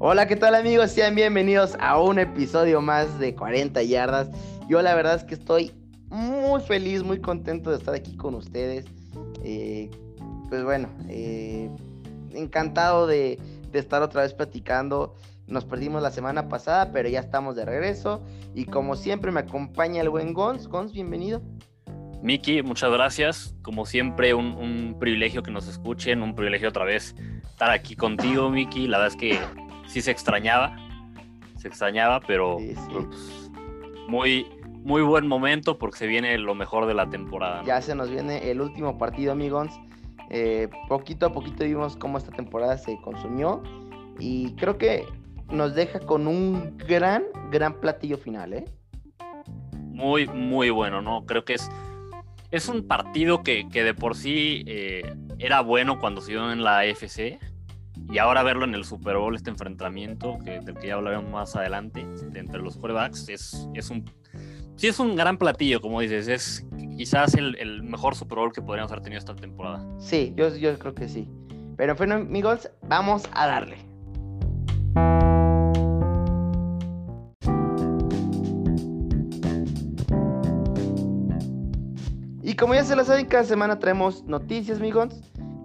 Hola, ¿qué tal amigos? Sean bienvenidos a un episodio más de 40 yardas. Yo la verdad es que estoy muy feliz, muy contento de estar aquí con ustedes. Eh, pues bueno, eh, encantado de, estar otra vez platicando. Nos perdimos la semana pasada, pero ya estamos de regreso. Y como siempre me acompaña el buen Gons. Gons, bienvenido. Miki, muchas gracias. Como siempre, un, privilegio que nos escuchen, un privilegio otra vez estar aquí contigo, Miki. La verdad es que sí se extrañaba, se extrañaba, pero pues, muy, muy buen momento porque se viene lo mejor de la temporada. Ya se nos viene el último partido, amigos. Eh, poquito a poquito vimos cómo esta temporada se consumió y creo que nos deja con un gran, gran platillo final, ¿eh? Muy, muy bueno, ¿no? Creo que es es un partido que, de por sí eh, era bueno cuando se dio en la AFC y ahora verlo en el Super Bowl, este enfrentamiento que, del que ya hablaremos más adelante entre los quarterbacks, es, es un sí es un gran platillo, como dices, es quizás el, mejor Super Bowl que podríamos haber tenido esta temporada. Sí, yo, yo creo que sí. Pero bueno, amigos, vamos a darle. como ya se lo saben, cada semana traemos noticias, mi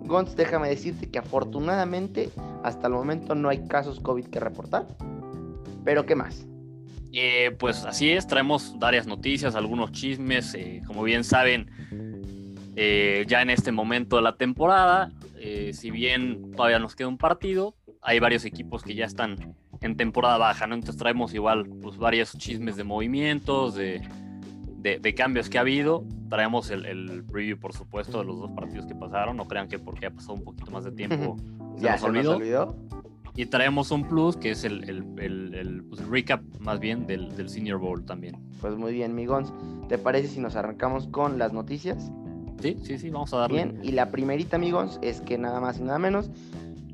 Gons. Déjame decirte que afortunadamente hasta el momento no hay casos COVID que reportar. Pero ¿qué más? Eh, pues así es, traemos varias noticias, algunos chismes. Eh, como bien saben, eh, ya en este momento de la temporada, si bien todavía nos queda un partido, hay varios equipos que ya están en temporada baja, ¿no? Entonces traemos igual pues varios chismes de movimientos, de de, cambios que ha habido. Traemos el, preview, por supuesto, de los dos partidos que pasaron. No crean que porque ha pasado un poquito más de tiempo se, ya, nos, olvidó. Y traemos un plus que es el, pues, recap más bien del, Senior Bowl también. Pues muy bien, Migons. ¿Te parece si nos arrancamos con las noticias? Sí, sí, sí, vamos a darle. Bien, y la primerita, amigos, es que nada más y nada menos.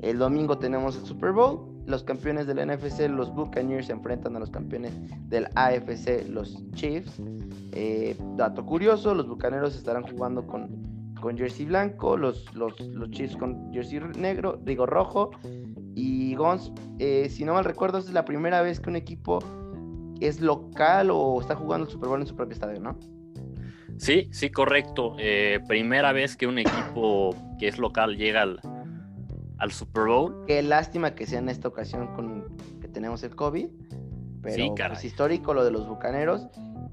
El domingo tenemos el Super Bowl los campeones del NFC, los Buccaneers, se enfrentan a los campeones del AFC, los Chiefs. Eh, dato curioso, los Bucaneros estarán jugando con, con jersey blanco, los, los, los, Chiefs con jersey negro, digo rojo. Y Gons, eh, si no mal recuerdo, es la primera vez que un equipo es local o está jugando el Super Bowl en su propio estadio, ¿no? Sí, sí, correcto. Eh, primera vez que un equipo que es local llega al, al Super Bowl. Qué lástima que sea en esta ocasión con que tenemos el COVID. Pero sí, pues, histórico lo de los bucaneros.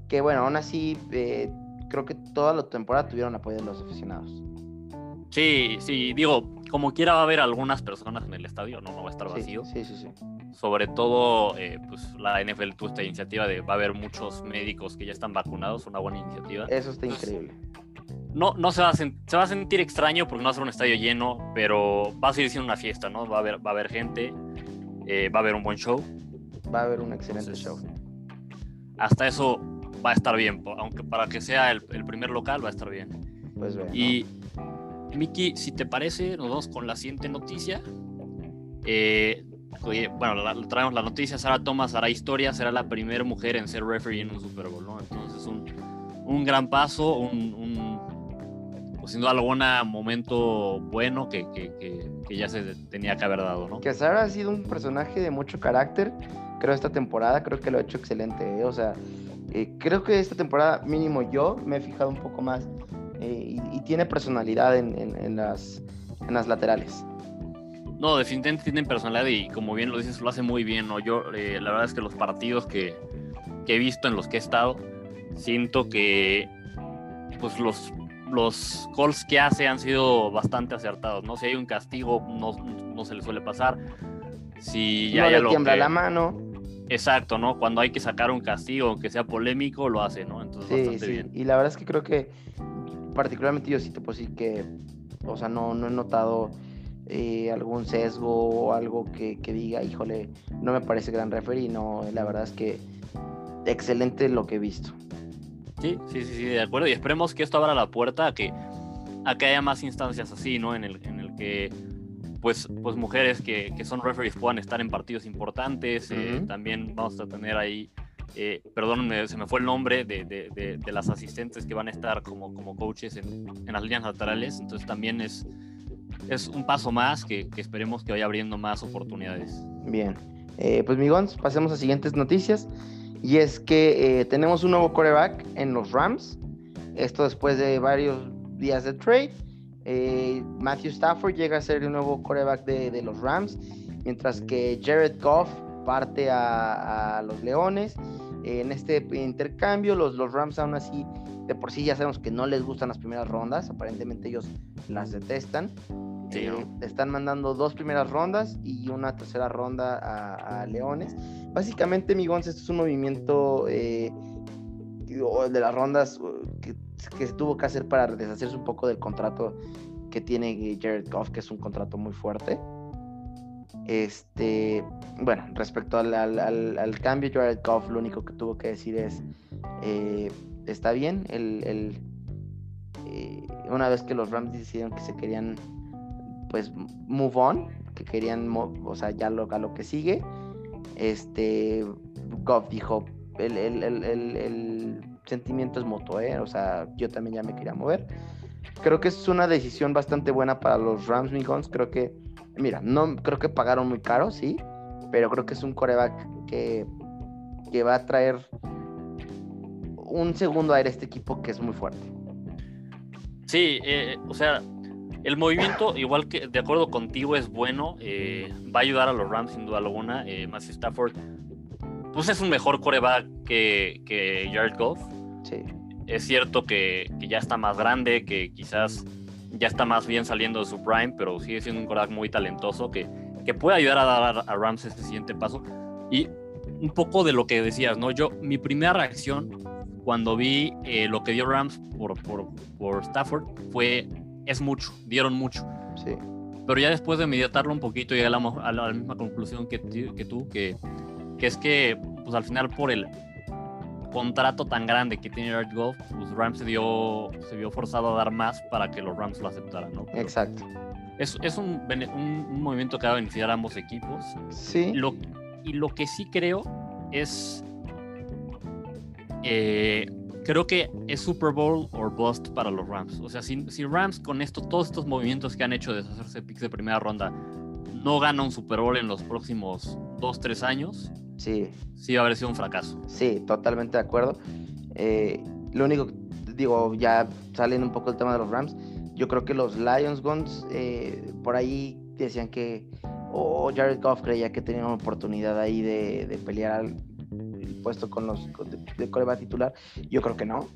Que bueno, aún así eh, creo que toda la temporada tuvieron apoyo de los aficionados. Sí, sí, digo, como quiera va a haber algunas personas en el estadio, no, no va a estar vacío. Sí, sí, sí. Sobre todo, eh, pues la NFL tuvo esta iniciativa de va a haber muchos médicos que ya están vacunados, una buena iniciativa. Eso está increíble no, no se va, a se va a sentir extraño porque no va a ser un estadio lleno, pero va a seguir siendo una fiesta, ¿no? Va a haber, va a haber gente, eh, va a haber un buen show. Va a haber un excelente show. Hasta eso va a estar bien, aunque para que sea el, primer local va a estar bien. Pues Y Miki, si te parece, nos vamos con la siguiente noticia. Eh, bueno, traemos la noticia, Sara Thomas hará historia, será la primera mujer en ser referee en un Super Bowl, ¿no? Entonces un, un gran paso, un, sin duda alguna, momento bueno que, ya se tenía que haber dado, ¿no? Que Sara ha sido un personaje de mucho carácter, creo, esta temporada, creo que lo ha hecho excelente, ¿eh? o sea, eh, creo que esta temporada, mínimo yo, me he fijado un poco más eh, y, tiene personalidad en, las, en las laterales. No, definitivamente tienen personalidad y como bien lo dices, lo hace muy bien, ¿no? Yo, la verdad es que los partidos que, que he visto en los que he estado, siento que pues los los calls que hace han sido bastante acertados, ¿no? Si hay un castigo, no, se le suele pasar. Si ya no le tiembla la mano. Exacto, ¿no? Cuando hay que sacar un castigo, aunque sea polémico, lo hace, ¿no? Entonces, sí, bastante bien. Y la verdad es que creo que, particularmente yo sí te puedo decir que, o sea, no, no he notado eh, algún sesgo o algo que, que, diga, híjole, no me parece gran referee, no, la verdad es que excelente lo que he visto. Sí, sí, sí, de acuerdo. Y esperemos que esto abra la puerta a que, a que haya más instancias así, ¿no? En el, en el que pues, pues mujeres que, que son referees puedan estar en partidos importantes. Eh, también vamos a tener ahí, eh, perdón, se me fue el nombre de, de, de, las asistentes que van a estar como, como coaches en, en las líneas laterales. Entonces también es, es un paso más que, que esperemos que vaya abriendo más oportunidades. Bien. Eh, pues migons, pasemos a siguientes noticias. Y es que eh, tenemos un nuevo coreback en los Rams. Esto después de varios días de trade. Eh, Matthew Stafford llega a ser el nuevo coreback de, los Rams. Mientras que Jared Goff parte a, los Leones. en este intercambio, los, los Rams aún así de por sí ya sabemos que no les gustan las primeras rondas, aparentemente ellos las detestan. Eh, están mandando dos primeras rondas y una tercera ronda a, Leones. Básicamente, Migons, esto es un movimiento eh, de las rondas que, se tuvo que hacer para deshacerse un poco del contrato que tiene Jared Goff, que es un contrato muy fuerte. Este, bueno, respecto al, al, cambio, Jared Goff lo único que tuvo que decir es, eh, está bien, el, una vez que los Rams decidieron que se querían pues move on, que querían, o sea, ya lo, a lo que sigue. Este, Goff dijo, el, sentimiento es mutuo, ¿eh? o sea, yo también ya me quería mover. Creo que es una decisión bastante buena para los Rams Migons. Creo que, mira, no creo que pagaron muy caro, sí, pero creo que es un coreback que, que va a traer un segundo aire a este equipo que es muy fuerte. Sí, eh, o sea, el movimiento, igual que de acuerdo contigo, es bueno. Eh, va a ayudar a los Rams sin duda alguna. Eh, Matthew Stafford, pues es un mejor coreback que, que Jared Goff. Sí. Es cierto que, ya está más grande, que quizás ya está más bien saliendo de su prime, pero sigue siendo un coreback muy talentoso que, que puede ayudar a dar a Rams este siguiente paso. Y un poco de lo que decías, ¿no? Yo, mi primera reacción cuando vi eh, lo que dio Rams por, por, por Stafford fue es mucho, dieron mucho. Sí. Pero ya después de meditarlo un poquito, llegué a la, a la misma conclusión que, que tú, que, que, es que, pues al final, por el contrato tan grande que tiene Jared Goff, pues Rams se, dio, se vio forzado a dar más para que los Rams lo aceptaran, ¿no? Exacto. Es, es un, un, movimiento que va a beneficiar a ambos equipos. Sí. Lo, y lo que sí creo es. Eh, creo que es Super Bowl o bust para los Rams. O sea, si, si, Rams con esto, todos estos movimientos que han hecho de deshacerse picks de primera ronda no gana un Super Bowl en los próximos 2, 3 años, sí. sí va a haber sido un fracaso. Sí, totalmente de acuerdo. Eh, lo único, digo, ya saliendo un poco el tema de los Rams, yo creo que los Lions Guns, eh, por ahí decían que, o Jared Goff creía que tenía una oportunidad ahí de, de pelear puesto con los de, coreback titular. Yo creo que no.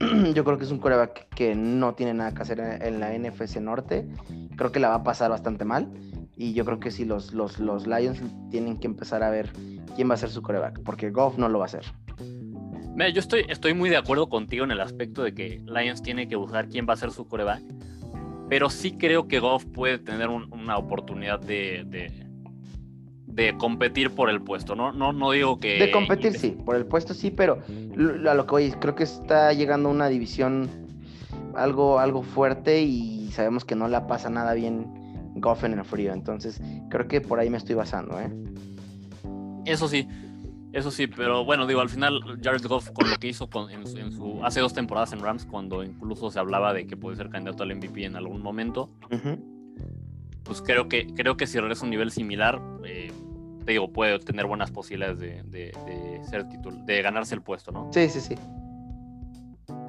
Yo creo que es un coreback que no tiene nada que hacer en, la NFC Norte. Creo que la va a pasar bastante mal. Y yo creo que sí, los, los, los Lions tienen que empezar a ver quién va a ser su coreback, porque Goff no lo va a hacer. Mira, yo estoy, estoy muy de acuerdo contigo en el aspecto de que Lions tiene que buscar quién va a ser su coreback, pero sí creo que Goff puede tener una oportunidad de competir por el puesto, ¿no? No, no digo que... De competir, sí, por el puesto sí, pero a lo que voy, creo que está llegando una división algo, algo fuerte y sabemos que no la pasa nada bien Goff en el frío, entonces creo que por ahí me estoy basando, ¿eh? Eso sí, eso sí, pero bueno, digo, al final Jared Goff con lo que hizo en, su, hace dos temporadas en Rams, cuando incluso se hablaba de que puede ser candidato al MVP en algún momento, pues creo que, creo que si regresa a un nivel similar, eh, te digo, puede tener buenas posibilidades de, ser título, de ganarse el puesto, ¿no? Sí, sí, sí.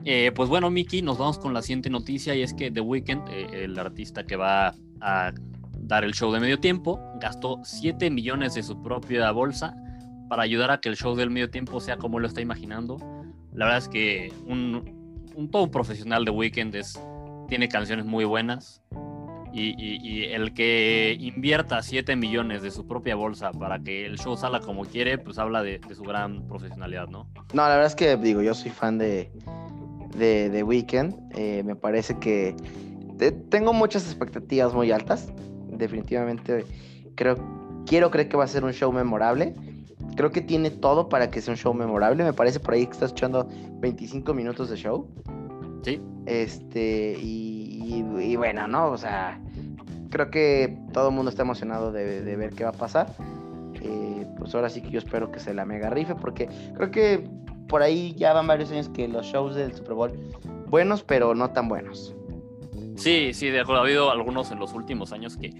Eh, pues bueno, Miki, nos vamos con la siguiente noticia y es que The Weeknd, eh, el artista que va a dar el show de medio tiempo, gastó 7 millones de su propia bolsa para ayudar a que el show del medio tiempo sea como lo está imaginando. La verdad es que un, un todo un profesional de Weeknd es, tiene canciones muy buenas, y, el que invierta 7 millones de su propia bolsa para que el show salga como quiere, pues habla de, su gran profesionalidad, ¿no? No, la verdad es que digo, yo soy fan de, de, Weekend. Eh, me parece que tengo muchas expectativas muy altas. Definitivamente creo, quiero creer que va a ser un show memorable. Creo que tiene todo para que sea un show memorable. Me parece por ahí que estás echando 25 minutos de show. Sí. Este, y y, bueno, ¿no? O sea, creo que todo el mundo está emocionado de, ver qué va a pasar. Eh, pues ahora sí que yo espero que se la mega rife, porque creo que por ahí ya van varios años que los shows del Super Bowl buenos, pero no tan buenos. Sí, sí, de acuerdo. Ha habido algunos en los últimos años que,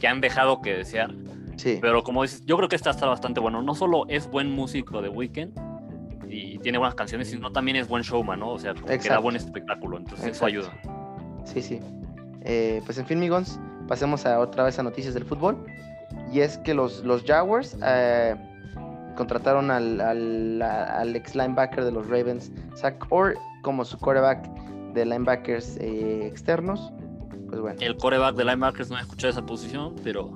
que han dejado que desear. Sí. Pero como dices, yo creo que esta está bastante bueno. No solo es buen músico de Weekend y tiene buenas canciones, sino también es buen showman, ¿no? O sea, como que da buen espectáculo. Entonces Exacto. eso ayuda. Sí, sí. Eh, pues en fin, migons, pasemos a otra vez a noticias del fútbol. Y es que los, los Jaguars eh, contrataron al, al, al ex linebacker de los Ravens, Zach Orr, como su quarterback de linebackers eh, externos. Pues bueno, El coreback de linebackers no he escuchado esa posición, pero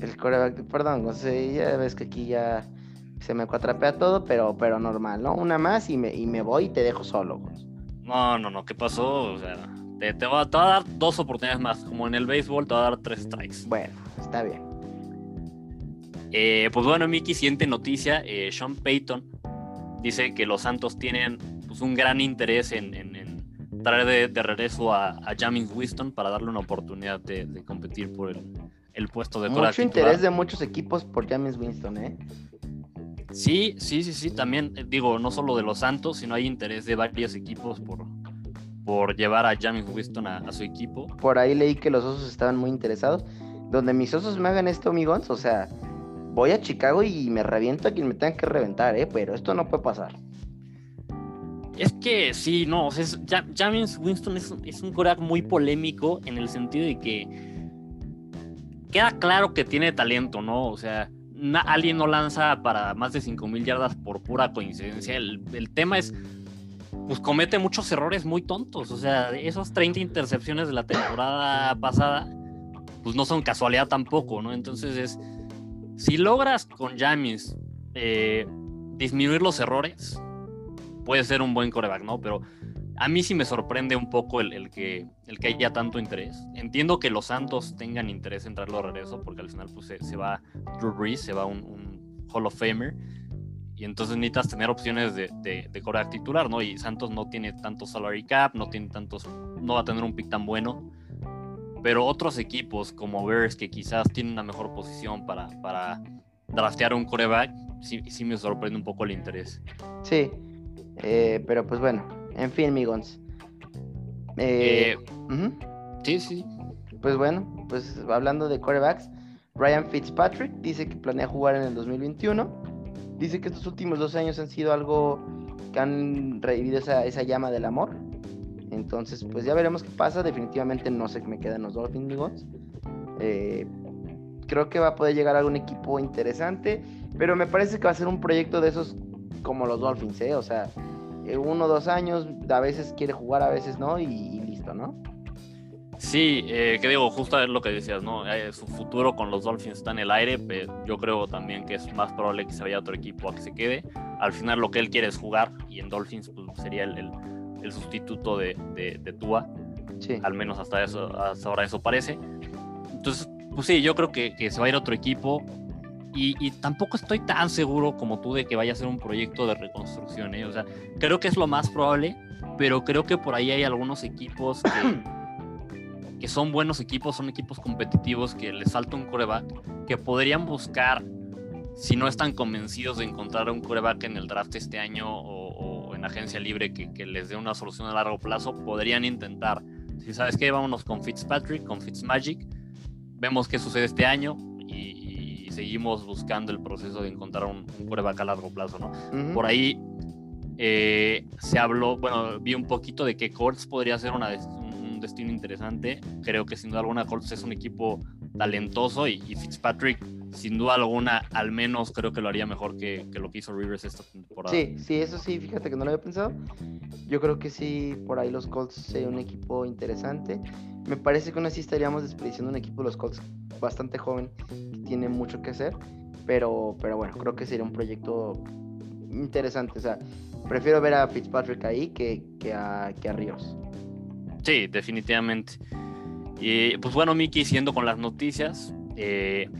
el quarterback, perdón, José, ya ves que aquí ya se me cuatrapea todo, pero, pero normal, ¿no? Una más y me, y me voy y te dejo solo. No, no, no, ¿qué pasó? O sea, te, te va, te va a dar dos oportunidades más. Como en el béisbol, te va a dar tres strikes. Bueno, está bien. Eh, pues bueno, Miki, siguiente noticia. eh, Sean Payton dice que los Santos tienen pues, un gran interés en, en- en traer de, de regreso a, a James Winston para darle una oportunidad de, de competir por el, el puesto de Mucho interés de muchos equipos por James Winston, ¿eh? Sí, sí, sí, sí. También eh, digo, no solo de los Santos, sino hay interés de varios equipos por, por llevar a James Winston a, a su equipo. Por ahí leí que los osos estaban muy interesados. Donde mis osos me hagan esto, amigos, o sea, voy a Chicago y me reviento a quien me tenga que reventar, ¿eh? Pero esto no puede pasar. Es que sí, no, o sea, es- Ja- James Winston es, es un quarterback muy polémico en el sentido de que queda claro que tiene talento, ¿no? O sea, na- alguien no lanza para más de 5.000 yardas por pura coincidencia. El, el tema es, pues comete muchos errores muy tontos. O sea, esos 30 intercepciones de la temporada pasada, pues no son casualidad tampoco, ¿no? Entonces es, si logras con James eh, disminuir los errores, puede ser un buen coreback, ¿no? Pero a mí sí me sorprende un poco el, el que, el que haya tanto interés. Entiendo que los Santos tengan interés en traerlo de regreso, porque al final pues, se, se va Drew Brees, se va un, un Hall of Famer, y entonces necesitas tener opciones de, de, de coreback titular, ¿no? Y Santos no tiene tanto salary cap, no tiene tantos, no va a tener un pick tan bueno. Pero otros equipos como Bears, que quizás tienen una mejor posición para, para draftear un coreback, sí, sí me sorprende un poco el interés. Sí. Eh, pero pues bueno, en fin, amigos. Eh, Eh, sí, sí. Pues bueno, pues hablando de quarterbacks, Ryan Fitzpatrick dice que planea jugar en el 2021. Dice que estos últimos dos años han sido algo que han revivido esa, esa llama del amor. Entonces, pues ya veremos qué pasa. Definitivamente no sé qué me quedan los Dolphins, amigos. Eh, creo que va a poder llegar algún equipo interesante, pero me parece que va a ser un proyecto de esos como los Dolphins, ¿eh? O sea, eh, uno o dos años, a veces quiere jugar, a veces no, y listo, ¿no? Sí, eh, que digo, justo es lo que decías, ¿no? Eh, su futuro con los Dolphins está en el aire, pero yo creo también que es más probable que se vaya a otro equipo a que se quede. Al final lo que él quiere es jugar y en Dolphins pues, sería el, el- el sustituto de, de, de Tua, Sí. al menos hasta, eso, hasta ahora eso parece. Entonces, pues sí, yo creo que, que se va a ir a otro equipo y, y tampoco estoy tan seguro como tú de que vaya a ser un proyecto de reconstrucción, ¿eh? O sea, creo que es lo más probable, pero creo que por ahí hay algunos equipos que, que son buenos equipos, son equipos competitivos que les falta un coreback, que podrían buscar, si no están convencidos de encontrar un coreback en el draft este año o, o en agencia libre que, que les dé una solución a largo plazo, podrían intentar. Si sabes que vámonos con Fitzpatrick, con Fitzmagic, vemos qué sucede este año y, y seguimos buscando el proceso de encontrar un, un coreback a largo plazo, ¿no? Por ahí eh, se habló, bueno, vi un poquito de que Colts podría ser una un destino interesante. Creo que sin duda alguna Colts es un equipo talentoso y, y Fitzpatrick, sin duda alguna, al menos creo que lo haría mejor que, que lo que hizo Rivers esta temporada. Sí, sí, eso sí, fíjate que no lo había pensado. Yo creo que sí, por ahí los Colts sería un equipo interesante. Me parece que aún así estaríamos desperdiciando un equipo de los Colts bastante joven, que tiene mucho que hacer. Pero, pero bueno, creo que sería un proyecto interesante. O sea, prefiero ver a Fitzpatrick ahí que, que, a, que a Ríos. Sí, definitivamente. Y pues bueno, Miki, siguiendo con las noticias, eh,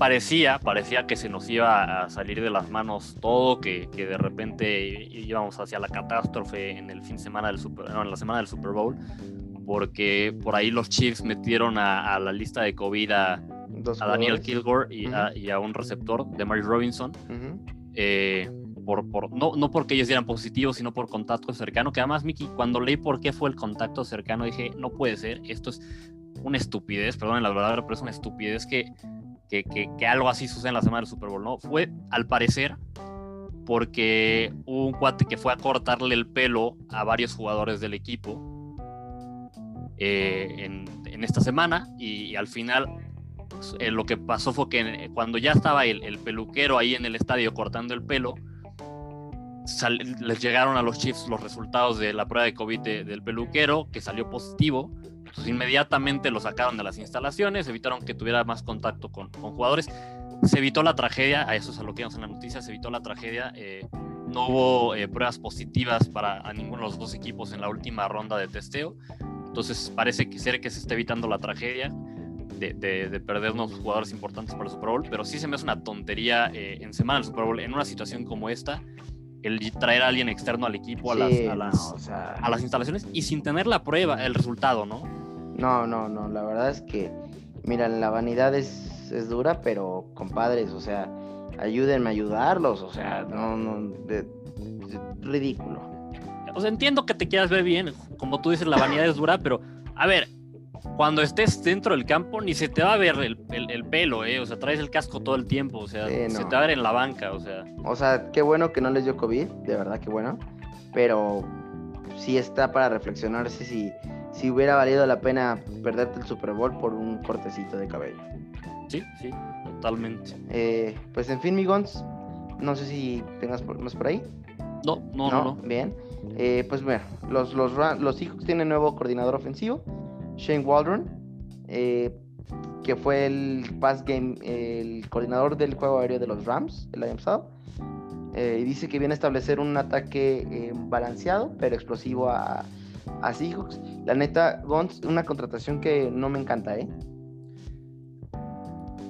parecía, parecía que se nos iba a salir de las manos todo, que, que de repente íbamos hacia la catástrofe en el fin de semana del Super, no, en la semana del Super Bowl, porque por ahí los Chiefs metieron a, a la lista de COVID a, Daniel. Kilgore y, a, Ujú. y a un receptor, de Mary Robinson. Eh, no, no porque ellos dieran positivo, sino por contacto cercano. Que además, Miki, cuando leí por qué fue el contacto cercano, dije, no puede ser, esto es una estupidez, perdón la verdad, pero es una estupidez que que, que, algo así sucede en la semana del Super Bowl, ¿no? Fue, al parecer, porque hubo un cuate que fue a cortarle el pelo a varios jugadores del equipo eh, en, esta semana y, al final eh, lo que pasó fue que cuando ya estaba el, peluquero ahí en el estadio cortando el pelo, les llegaron a los Chiefs los resultados de la prueba de COVID del peluquero, que salió positivo. Entonces inmediatamente lo sacaron de las instalaciones, evitaron que tuviera más contacto con, jugadores. Se evitó la tragedia, a eso es a lo que vimos en la noticia, se evitó la tragedia. Eh, no hubo eh, pruebas positivas para a ninguno de los dos equipos en la última ronda de testeo. Entonces parece que ser que se está evitando la tragedia de, de, perder unos jugadores importantes para el Super Bowl, pero sí se me hace una tontería eh, en semana del Super Bowl, en una situación como esta, el traer a alguien externo al equipo, a, las, a, las, a las instalaciones y sin tener la prueba, el resultado, ¿no? No, no, no, la verdad es que, mira, la vanidad es, es dura, pero compadres, o sea, ayúdenme a ayudarlos, o sea, no, no, ridículo. O sea, entiendo que te quieras ver bien, como tú dices, la vanidad es dura, pero, a ver, cuando estés dentro del campo ni se te va a ver el, pelo, ¿eh? O sea, traes el casco todo el tiempo, o sea, se te va a ver en la banca, o sea. O sea, qué bueno que no les dio COVID, de verdad, qué bueno. Pero sí está para reflexionarse si, si hubiera valido la pena perderte el Super Bowl por un cortecito de cabello. Sí, sí, totalmente. Eh, pues en fin, Migons, no sé si tengas más por ahí. No, no, no. Bien. Eh, pues bueno, los, los, los Seahawks tienen nuevo coordinador ofensivo. Shane Waldron, eh, que fue el pass game, el coordinador del juego aéreo de los Rams el año pasado. Eh, dice que viene a establecer un ataque eh, balanceado, pero explosivo a, a Seahawks. La neta, Gons, una contratación que no me encanta, ¿eh?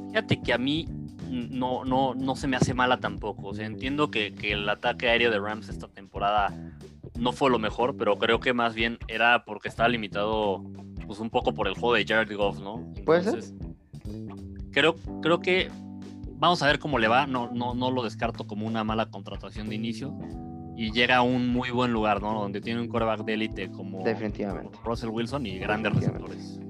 Fíjate que a mí no, no, no se me hace mala tampoco. O sea, entiendo que el ataque aéreo de Rams esta temporada no fue lo mejor, pero creo que más bien era porque estaba limitado pues un poco por el juego de Jared Goff, ¿no? ¿Puede ser? Creo, creo que vamos a ver cómo le va, no, no, no lo descarto como una mala contratación de inicio y llega a un muy buen lugar, ¿no? Donde tiene un quarterback de élite como Definitivamente. Russell Wilson y grandes receptores.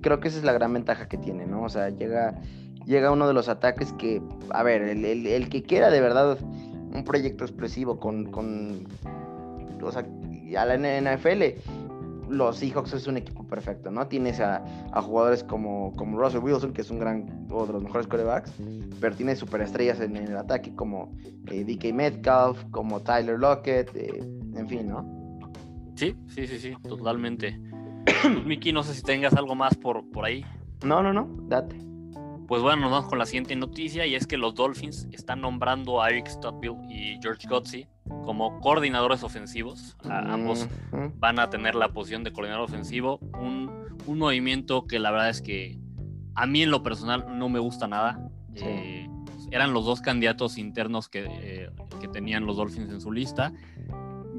Creo que esa es la gran ventaja que tiene, ¿no? O sea, llega, llega uno de los ataques que, a ver, el, el, que quiera de verdad un proyecto explosivo con, con o sea, a la NFL los Seahawks es un equipo perfecto, ¿no? Tienes a, jugadores como, como Russell Wilson, que es un gran, uno de los mejores quarterbacks, pero tienes superestrellas en, el ataque como eh, DK Metcalf, como Tyler Lockett, eh, en fin, ¿no? Sí, sí, sí, sí, totalmente. Pues, Miki, no sé si tengas algo más por, por ahí. No, no, no, date. Pues bueno, nos vamos con la siguiente noticia y es que los Dolphins están nombrando a Eric Studville y George Godsey como coordinadores ofensivos. ambos van a tener la posición de coordinador ofensivo. Un, movimiento que la verdad es que a mí en lo personal no me gusta nada. Eh, eran los dos candidatos internos que, eh, que tenían los Dolphins en su lista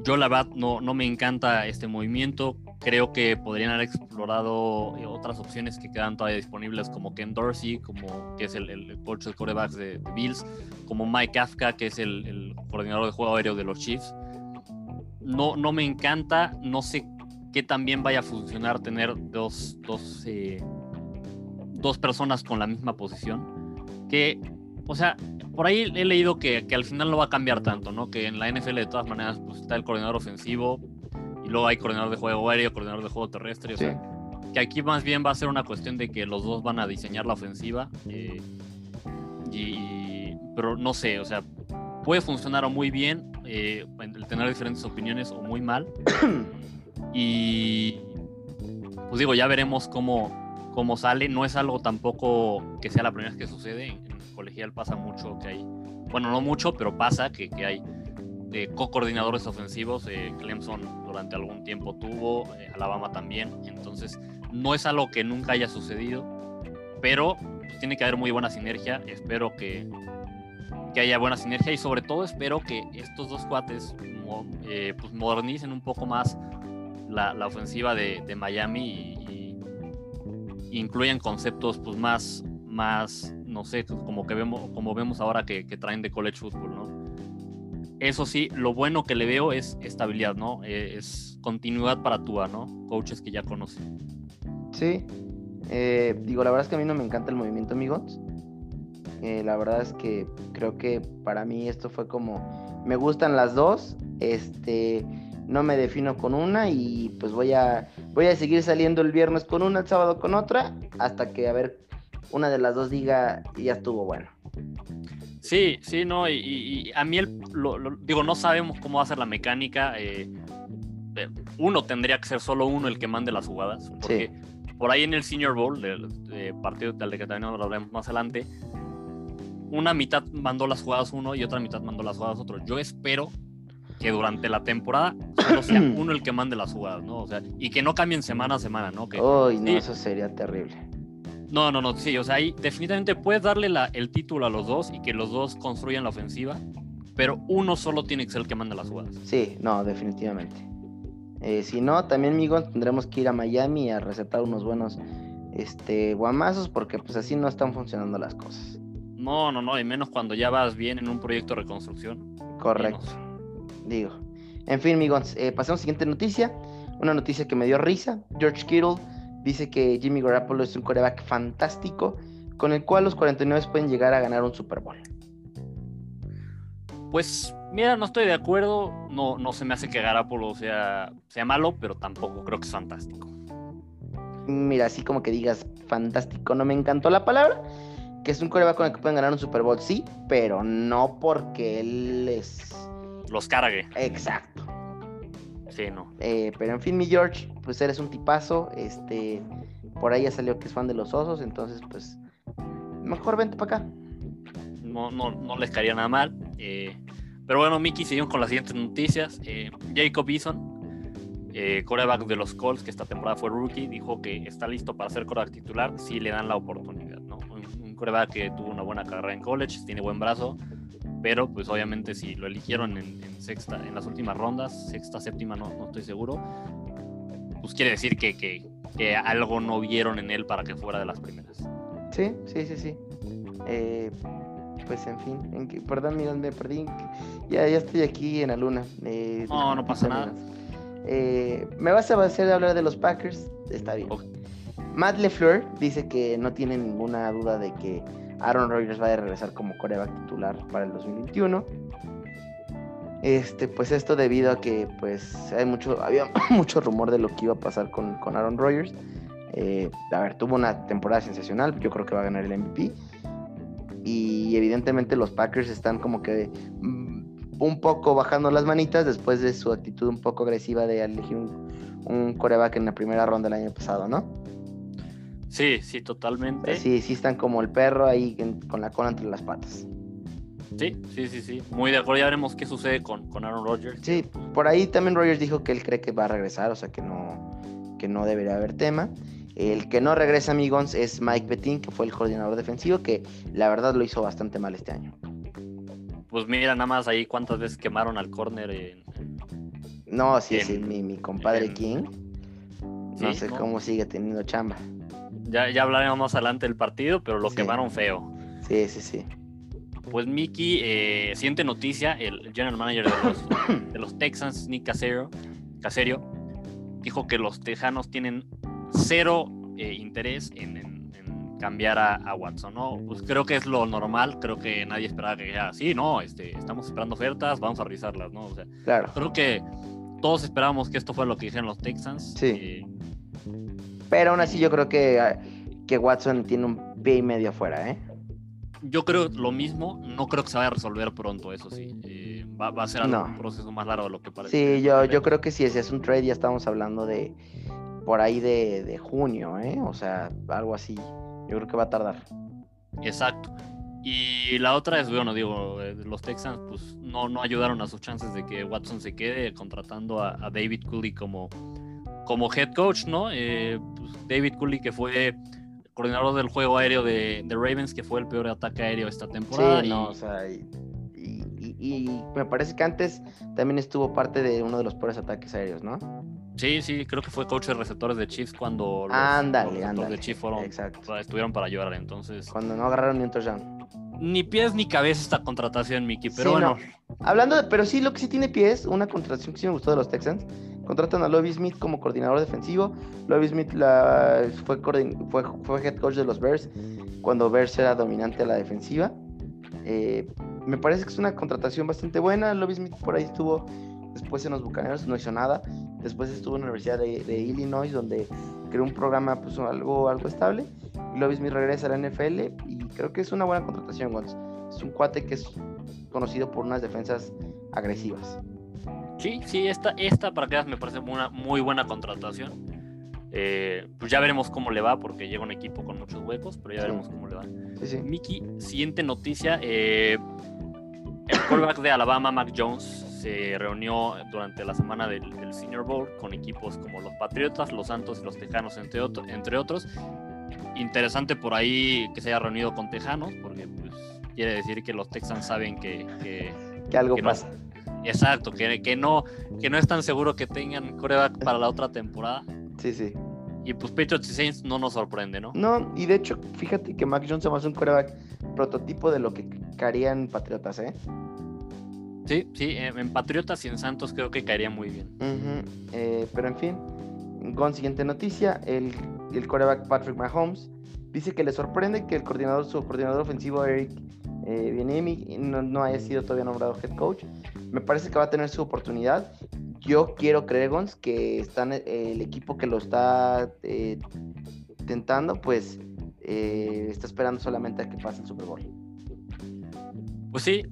yo la verdad no, no me encanta este movimiento. Creo que podrían haber explorado eh, otras opciones que quedan todavía disponibles, como Ken Dorsey, como que es el, el coach de corebacks de, Bills, como Mike Kafka, que es el, coordinador de juego aéreo de los Chiefs. No, no me encanta, no sé qué también vaya a funcionar tener dos, dos, eh, dos personas con la misma posición. Que, o sea, por ahí he leído que, al final no va a cambiar tanto, ¿no? Que en la NFL de todas maneras pues, está el coordinador ofensivo luego hay coordinador de juego aéreo, coordinador de juego terrestre, o sea, que aquí más bien va a ser una cuestión de que los dos van a diseñar la ofensiva. Eh, y, pero no sé, o sea, puede funcionar muy bien eh, el tener diferentes opiniones o muy mal. y pues digo, ya veremos cómo, cómo sale. No es algo tampoco que sea la primera vez que sucede colegial pasa mucho que hay, bueno, no mucho, pero pasa que, que hay eh, co-coordinadores ofensivos. Eh, Clemson durante algún tiempo tuvo, eh, Alabama también. Entonces, no es algo que nunca haya sucedido, pero pues, tiene que haber muy buena sinergia. Espero que, que haya buena sinergia y sobre todo espero que estos dos cuates pues modernicen un poco más la, la ofensiva de, de Miami y, y, incluyan conceptos pues más, más no sé, como que vemos, como vemos ahora que, traen de college football, ¿no? Eso sí, lo bueno que le veo es estabilidad, ¿no? Eh, es continuidad para Tua, ¿no? Coaches que ya conocen. Sí. Eh, digo, la verdad es que a mí no me encanta el movimiento, amigos. Eh, la verdad es que creo que para mí esto fue como, me gustan las dos, este, no me defino con una y pues voy a, voy a seguir saliendo el viernes con una, el sábado con otra, hasta que a ver, una de las dos diga, ya estuvo bueno. Sí, sí, no, y, a mí, el, digo, no sabemos cómo va a ser la mecánica. Eh, eh, uno tendría que ser solo uno el que mande las jugadas, porque por ahí en el Senior Bowl, del partido del que también hablaremos más adelante, una mitad mandó las jugadas uno y otra mitad mandó las jugadas otro. Yo espero que durante la temporada solo sea uno el que mande las jugadas, ¿no? O sea, y que no cambien semana a semana, ¿no? Que, Uy, no, eso sería terrible. No, no, no, sí, o sea, ahí definitivamente puedes darle el título a los dos y que los dos construyan la ofensiva, pero uno solo tiene que ser el que manda las jugadas. Sí, no, definitivamente. Eh, si no, también, amigos, tendremos que ir a Miami a recetar unos buenos este, guamazos porque pues así no están funcionando las cosas. No, no, no, y menos cuando ya vas bien en un proyecto de reconstrucción. Correcto. Digo. En fin, amigos, eh, pasamos a la siguiente noticia. Una noticia que me dio risa. George Kittle dice que Jimmy Garoppolo es un coreback fantástico con el cual los 49 pueden llegar a ganar un Super Bowl. Pues mira, no estoy de acuerdo. No, no se me hace que Garoppolo sea, sea malo, pero tampoco creo que es fantástico. Mira, así como que digas fantástico, no me encantó la palabra. Que es un coreback con el que pueden ganar un Super Bowl, sí, pero no porque él es. Los cargue. Exacto. Sí, no. Eh, pero en fin, mi George, pues eres un tipazo. Este, por ahí ya salió que es fan de los osos, entonces, pues, mejor vente para acá. No, no, no les caería nada mal. Eh, pero bueno, Mickey, seguimos con las siguientes noticias. Eh, Jacob Eason, eh, coreback de los Colts, que esta temporada fue rookie, dijo que está listo para ser coreback titular si le dan la oportunidad. ¿no? Un, coreback que tuvo una buena carrera en college, tiene buen brazo, pero pues obviamente si lo eligieron en, sexta, en las últimas rondas, sexta, séptima, no, no estoy seguro, pues quiere decir que, que, que, algo no vieron en él para que fuera de las primeras. Sí, sí, sí, sí. Eh, pues en fin, en perdón, mira, me perdí. Ya, ya estoy aquí en la luna. Eh, no, no pasa nada. Eh, me vas a hacer hablar de los Packers, está bien. Matt LeFleur dice que no tiene ninguna duda de que Aaron Rodgers va a regresar como coreback titular para el 2021. Este, pues esto debido a que pues hay mucho, había mucho rumor de lo que iba a pasar con, con Aaron Rodgers. Eh, a ver, tuvo una temporada sensacional, yo creo que va a ganar el MVP. Y evidentemente los Packers están como que mm, un poco bajando las manitas después de su actitud un poco agresiva de elegir un, un coreback en la primera ronda del año pasado, ¿no? Sí, sí, totalmente. Sí, sí están como el perro ahí con la cola entre las patas. Sí, sí, sí, sí. Muy de acuerdo. Ya veremos qué sucede con, con Aaron Rodgers. Sí, por ahí también Rodgers dijo que él cree que va a regresar, o sea que no, que no debería haber tema. El que no regresa, amigos, es Mike Bettin, que fue el coordinador defensivo, que la verdad lo hizo bastante mal este año. Pues mira, nada más ahí cuántas veces quemaron al corner. En, no, sí, sí, mi, mi compadre King. No sé cómo sigue teniendo chamba. Ya, ya hablaremos más adelante del partido, pero lo quemaron feo. Sí, sí, sí. Pues Mickey, eh, siguiente noticia, el general manager de los, Texans, Nick Caserio, Caserio, dijo que los tejanos tienen cero eh, interés en, cambiar a, Watson, ¿no? Pues creo que es lo normal, creo que nadie esperaba que ya, sí, no, este, estamos esperando ofertas, vamos a revisarlas, ¿no? O sea, claro. creo que todos esperábamos que esto fuera lo que dijeron los Texans. Sí. Eh, pero aún así yo creo que, que Watson tiene un pie y medio afuera, ¿eh? Yo creo lo mismo, no creo que se vaya a resolver pronto, eso sí. Eh, va, a ser un proceso más largo de lo que parece. Sí, yo, yo creo que si ese es un trade ya estamos hablando de por ahí de, junio, ¿eh? O sea, algo así. Yo creo que va a tardar. Exacto. Y la otra es, bueno, digo, eh, los Texans pues no, no ayudaron a sus chances de que Watson se quede contratando a, a David Cooley como como head coach, ¿no? Eh, pues, David Cooley, que fue coordinador del juego aéreo de, Ravens, que fue el peor ataque aéreo esta temporada. Sí, no, o sea, y, me parece que antes también estuvo parte de uno de los peores ataques aéreos, ¿no? Sí, sí, creo que fue coach de receptores de Chiefs cuando los, ándale, ándale. de Chiefs fueron, estuvieron para ayudar, entonces. Cuando no agarraron ni un touchdown. Ni pies ni cabeza esta contratación, Mickey, pero bueno. Hablando de, pero sí, lo que sí tiene pies, una contratación que sí me gustó de los Texans, contratan a Lovie Smith como coordinador defensivo. Lovie Smith fue, head coach de los Bears cuando Bears era dominante a la defensiva. Eh, me parece que es una contratación bastante buena. Lovie Smith por ahí estuvo después en los Bucaneros, no hizo nada. Después estuvo en la Universidad de, Illinois, donde creó un programa pues, algo, algo estable. Lovie Smith regresa a la NFL y creo que es una buena contratación, Es un cuate que es conocido por unas defensas agresivas. Sí, sí, esta, esta para que me parece una muy buena contratación. Eh, pues ya veremos cómo le va, porque llega un equipo con muchos huecos, pero ya veremos cómo le va. Sí, Mickey, siguiente noticia. Eh, el quarterback de Alabama, Mac Jones, se reunió durante la semana del, Senior Bowl con equipos como los Patriotas, los Santos y los Tejanos, entre, entre otros. Interesante por ahí que se haya reunido con Tejanos, porque pues, quiere decir que los Texans saben que, que, algo pasa. Exacto, que, que, no, que no es tan seguro que tengan coreback para la otra temporada. Sí, sí. Y pues Patriots y Saints no nos sorprende, ¿no? No, y de hecho, fíjate que Mac Jones es un coreback prototipo de lo que caerían Patriotas, ¿eh? Sí, sí, en Patriotas y en Santos creo que caería muy bien. Eh, pero en fin, con siguiente noticia, el, el coreback Patrick Mahomes dice que le sorprende que el coordinador, su coordinador ofensivo Eric eh, no, haya sido todavía nombrado head coach. Me parece que va a tener su oportunidad. Yo quiero creer, que están, eh, el equipo que lo está eh, tentando, pues eh, está esperando solamente a que pase el Super Bowl. Pues sí,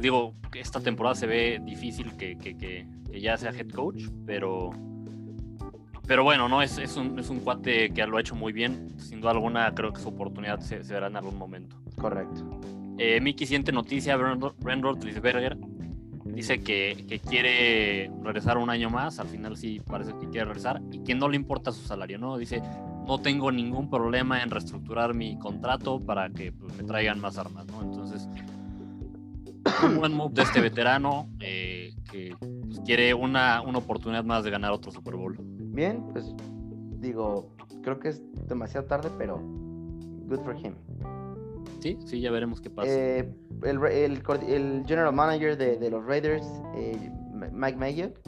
digo, esta temporada se ve difícil que, que, ya sea head coach, pero pero bueno, no es, es, un, es un cuate que lo ha hecho muy bien. Sin duda alguna, creo que su oportunidad se, se verá en algún momento. Correcto. Eh, Mickey siguiente noticia, Brent Roethlisberger dice que, que, quiere regresar un año más, al final sí parece que quiere regresar y que no le importa su salario, ¿no? Dice, no tengo ningún problema en reestructurar mi contrato para que pues, me traigan más armas, ¿no? Entonces, un buen move de este veterano eh, que pues, quiere una, una oportunidad más de ganar otro Super Bowl. Bien, pues digo, creo que es demasiado tarde, pero good for him. Sí, sí, ya veremos qué pasa. Eh, el, el, general manager de, de los Raiders, eh, Mike Mayock,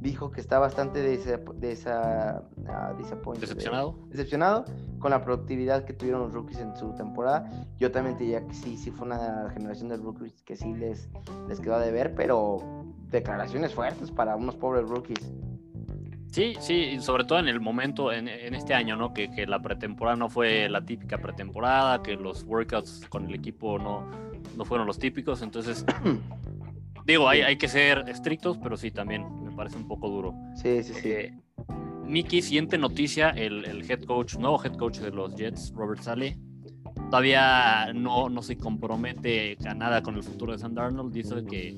dijo que está bastante de esa, ah, decepcionado. decepcionado con la productividad que tuvieron los rookies en su temporada. Yo también diría que sí, sí fue una generación de rookies que sí les, les quedó de ver, pero declaraciones fuertes para unos pobres rookies. Sí, sí, sobre todo en el momento, en, este año, ¿no? Que, la pretemporada no fue la típica pretemporada, que los workouts con el equipo no, no fueron los típicos, entonces, digo, hay, hay que ser estrictos, pero sí, también me parece un poco duro. Sí, sí, sí. Eh, Mickey, siguiente noticia, el, head coach, nuevo head coach de los Jets, Robert Sale, todavía no, no se compromete a nada con el futuro de Sam Darnold, dice que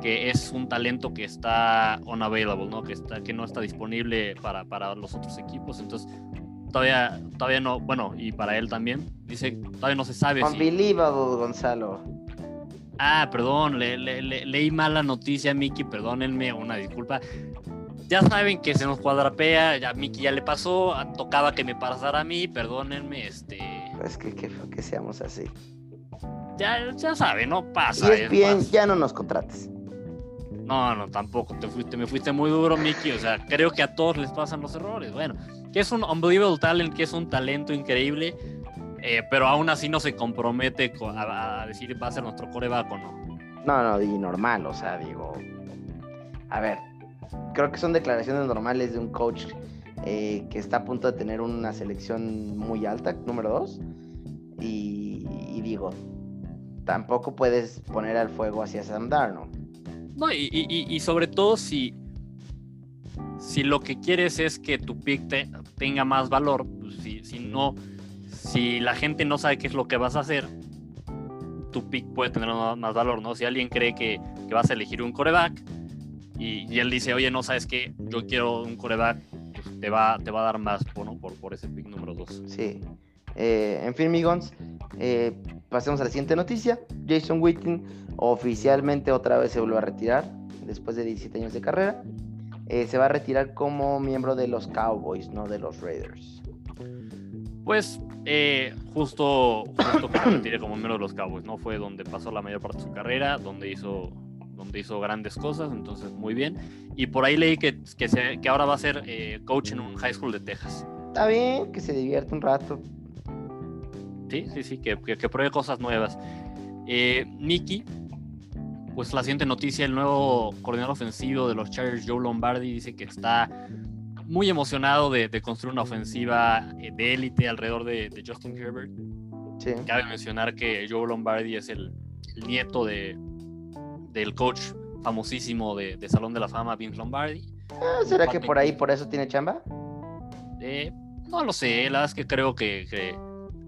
que es un talento que está unavailable, ¿no? Que, está, que no está disponible para, para los otros equipos. Entonces, todavía, todavía no, bueno, y para él también, dice, todavía no se sabe. Unbelievable, Gonzalo. Ah, perdón, le, leí mal la noticia, Miki, perdónenme, una disculpa. Ya saben que se nos cuadrapea, ya Miki ya le pasó, tocaba que me pasara a mí, perdónenme, este... Es que, que, que seamos así. Ya, ya saben, no pasa. Y es bien, ya no nos contrates. No, no, tampoco. Te fuiste, me fuiste muy duro, Mickey. O sea, creo que a todos les pasan los errores. Bueno, que es un unbelievable talent, que es un talento increíble, eh, pero aún así no se compromete a, decir va a ser nuestro coreback o no. No, no, y normal, o sea, digo. A ver, creo que son declaraciones normales de un coach eh, que está a punto de tener una selección muy alta, número dos. Y, y digo, tampoco puedes poner al fuego hacia Sam Darnold. No, y, sobre todo si, si lo que quieres es que tu pick tenga más valor, pues si, si, no, si la gente no sabe qué es lo que vas a hacer, tu pick puede tener más valor, ¿no? Si alguien cree que, vas a elegir un coreback y, él dice, oye, no sabes qué, yo quiero un coreback, pues te va, te va a dar más por, por ese pick número 2. Sí. Eh, en fin, Migons, eh, pasemos a la siguiente noticia. Jason Witten oficialmente otra vez se vuelve a retirar después de 17 años de carrera. Eh, se va a retirar como miembro de los Cowboys, no de los Raiders. Pues justo, justo que se retire como miembro de los Cowboys, ¿no? Fue donde pasó la mayor parte de su carrera, donde hizo donde hizo grandes cosas, entonces muy bien. Y por ahí leí que, que, se, que ahora va a ser eh, coach en un high school de Texas. Está bien, que se divierte un rato. Sí, sí, sí, que, que, pruebe cosas nuevas. Eh, Nicky, pues la siguiente noticia, el nuevo coordinador ofensivo de los Chargers, Joe Lombardi, dice que está muy emocionado de, construir una ofensiva eh, de élite alrededor de, Justin Herbert. Sí. Cabe mencionar que Joe Lombardi es el, nieto de, del coach famosísimo de, Salón de la Fama, Vince Lombardi. Ah, ¿Será que por ahí, por eso tiene chamba? Eh, no lo sé, la verdad es que creo que,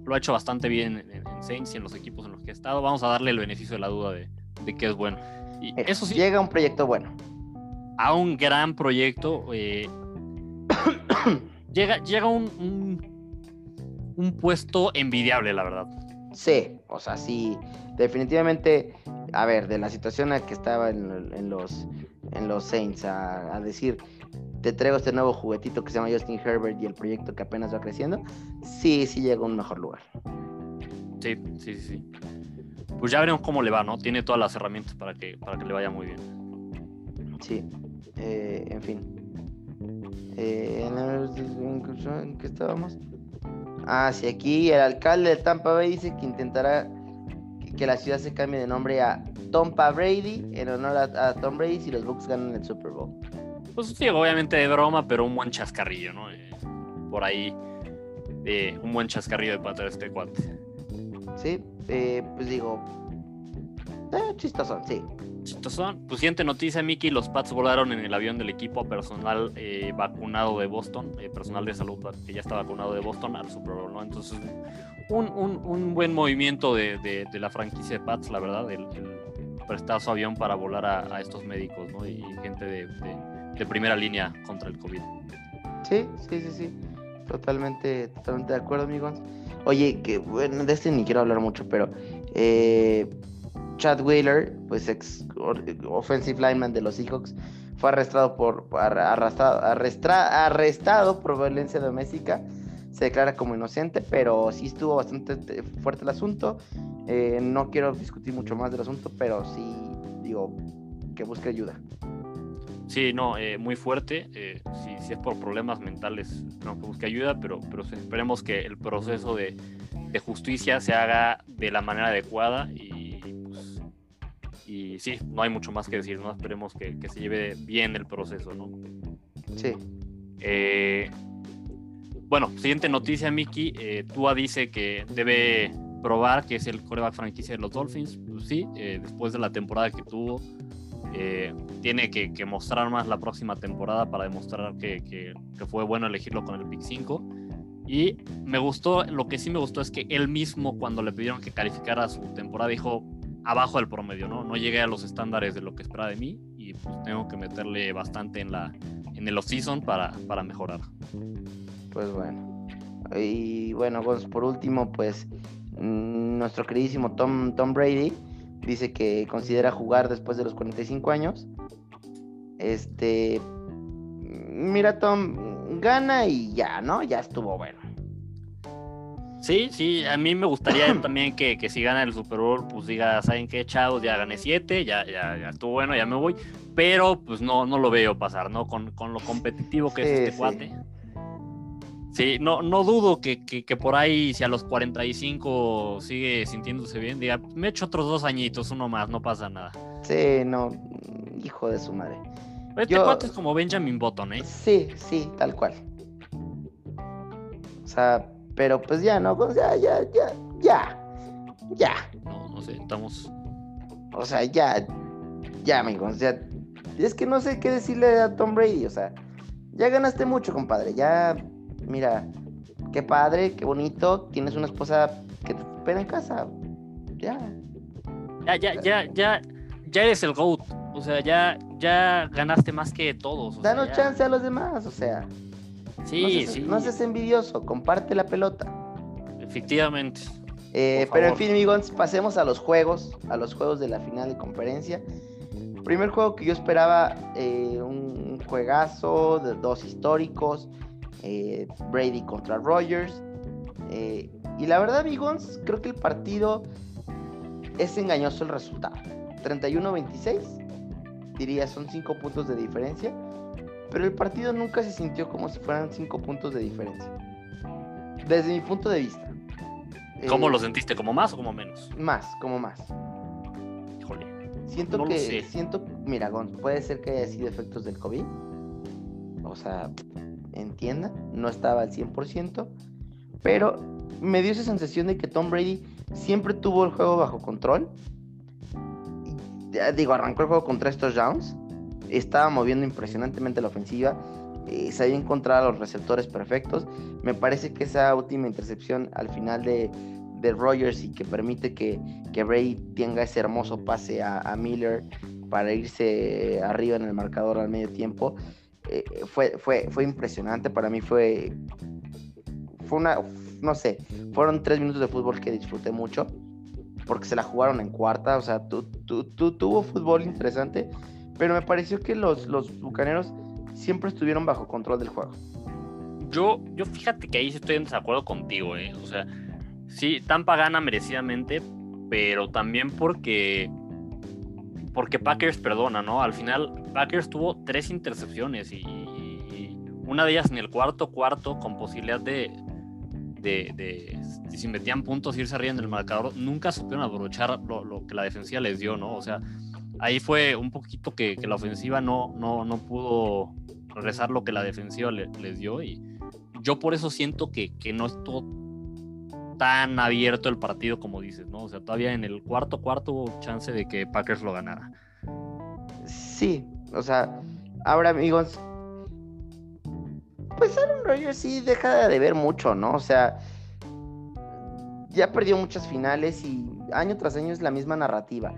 lo ha hecho bastante bien en, Saints y en los equipos en los que ha estado. Vamos a darle el beneficio de la duda de, que es bueno. Y eso sí. Llega un proyecto bueno. A un gran proyecto. Eh, llega llega un, un, puesto envidiable, la verdad. Sí, o sea, sí. Definitivamente, a ver, de la situación en la que estaba en, los, en los Saints, a decir te traigo este nuevo juguetito que se llama Justin Herbert y el proyecto que apenas va creciendo, sí, sí llega a un mejor lugar. Sí, sí, sí. Pues ya veremos cómo le va, ¿no? Tiene todas las herramientas para que, para que le vaya muy bien. Sí, eh, en fin. Eh, ¿En qué estábamos? Ah, sí, aquí el alcalde de Tampa Bay dice que intentará que la ciudad se cambie de nombre a Tompa Brady en honor a, a Tom Brady si los Bucks ganan el Super Bowl. Pues sí, obviamente de broma, pero un buen chascarrillo, ¿no? Eh, por ahí, eh, un buen chascarrillo de pata de este cuate. Sí, eh, pues digo, eh, chistosón, sí. Chistosón. Pues siguiente noticia, Mickey, los Pats volaron en el avión del equipo personal vacunado de Boston, personal de salud que ya está vacunado de Boston al Super Bowl, ¿no? Entonces, un, un, un buen movimiento de, de, la franquicia de Pats, la verdad, el, prestar su avión para volar a, a, estos médicos, ¿no? Y gente de de primera línea contra el COVID. Sí, sí, sí, sí. Totalmente, totalmente de acuerdo, amigos. Oye, que bueno, de este ni quiero hablar mucho, pero eh, Chad Wheeler, pues ex offensive lineman de los Seahawks, fue arrestado por arrastrado, arrestado por violencia doméstica. Se declara como inocente, pero sí estuvo bastante fuerte el asunto. Eh, no quiero discutir mucho más del asunto, pero sí digo que busque ayuda. Sí, no, eh, muy fuerte. Eh, si, es por problemas mentales, no que busque ayuda, pero, pero esperemos que el proceso de, justicia se haga de la manera adecuada y, pues, y sí, no hay mucho más que decir, ¿no? Esperemos que, se lleve bien el proceso, ¿no? Sí. Eh, bueno, siguiente noticia, Miki. Tua dice que debe probar que es el coreback franquicia de los Dolphins. Pues sí, después de la temporada que tuvo eh, tiene que, mostrar más la próxima temporada para demostrar que, fue bueno elegirlo con el pick 5. Y me gustó, lo que sí me gustó es que él mismo cuando le pidieron que calificara su temporada dijo abajo del promedio, ¿no? No llegué a los estándares de lo que espera de mí y pues tengo que meterle bastante en, la, en el off-season para, para mejorar. Pues bueno. Y bueno, por último, pues mm, nuestro queridísimo Tom, Tom Brady dice que considera jugar después de los 45 años. Este, mira Tom, gana y ya, ¿no? Ya estuvo bueno. Sí, sí, a mí me gustaría también que, si gana el Super Bowl, pues diga, ¿saben qué, chavos? Ya gané 7, ya, ya, ya estuvo bueno, ya me voy. Pero pues no, no lo veo pasar, ¿no? Con, lo competitivo que es este cuate. Sí, no, no dudo que, por ahí, si a los 45 sigue sintiéndose bien, diga, me echo otros dos añitos, uno más, no pasa nada. Sí, no, hijo de su madre. Este cuate es como Benjamin Button, ¿eh? Sí, sí, tal cual. O sea, pero pues ya, ¿no? Sea, ya, ya, ya, ya. No, no sé, estamos... O sea, ya, ya, amigos, sea, es que no sé qué decirle a Tom Brady, o sea, ya ganaste mucho, compadre, ya mira, qué padre, qué bonito, tienes una esposa que te espera en casa. Ya. Ya, ya, ya, ya, ya eres el GOAT. O sea, ya, ya ganaste más que todos. Danos chance a los demás, o sea. Sí, sí. No seas envidioso, comparte la pelota. Efectivamente. Eh, pero en fin, amigos, pasemos a los juegos, a los juegos de la final de conferencia. Primer juego que yo esperaba, eh, un juegazo de dos históricos. Eh, Brady contra Rogers. Eh, y la verdad, Bigons, creo que el partido es engañoso el resultado. 31-26 diría son cinco puntos de diferencia, pero el partido nunca se sintió como si fueran cinco puntos de diferencia. Desde mi punto de vista. ¿Cómo Eh, lo sentiste? ¿Como más o como menos? Más, como más. Híjole. Siento No lo que, sé. siento, mira, Gon, puede ser que haya sido efectos del COVID. O sea, entienda, no estaba al 100%, pero me dio esa sensación de que Tom Brady siempre tuvo el juego bajo control. Digo, arrancó el juego con tres touchdowns, estaba moviendo impresionantemente la ofensiva, eh, sabía encontrar a los receptores perfectos. Me parece que esa última intercepción al final de, de Rogers y que permite que, que Brady tenga ese hermoso pase a Miller para irse arriba en el marcador al medio tiempo, eh, fue, fue, fue impresionante. Para mí fue, fue una, no sé, fueron tres minutos de fútbol que disfruté mucho porque se la jugaron en cuarta, o sea, tu, tu- tu- tuvo fútbol interesante, pero me pareció que los, los bucaneros siempre estuvieron bajo control del juego. Yo, yo fíjate que ahí estoy en desacuerdo contigo, ¿eh? O sea, sí, Tampa gana merecidamente, pero también porque. Porque Packers perdona, ¿no? Al final, Packers tuvo tres intercepciones y, una de ellas en el cuarto cuarto con posibilidad de. de, de- si metían puntos, irse arriba en el marcador, nunca supieron aprovechar lo, que la defensiva les dio, ¿no? O sea, ahí fue un poquito que, la ofensiva no, no, no pudo regresar lo que la defensiva le- les dio y yo por eso siento que, que no estuvo tan abierto el partido como dices, ¿no? O sea, todavía en el cuarto cuarto hubo chance de que Packers lo ganara. Sí, o sea, ahora amigos, pues Aaron Rodgers sí deja de ver mucho, ¿no? O sea, ya perdió muchas finales y año tras año es la misma narrativa.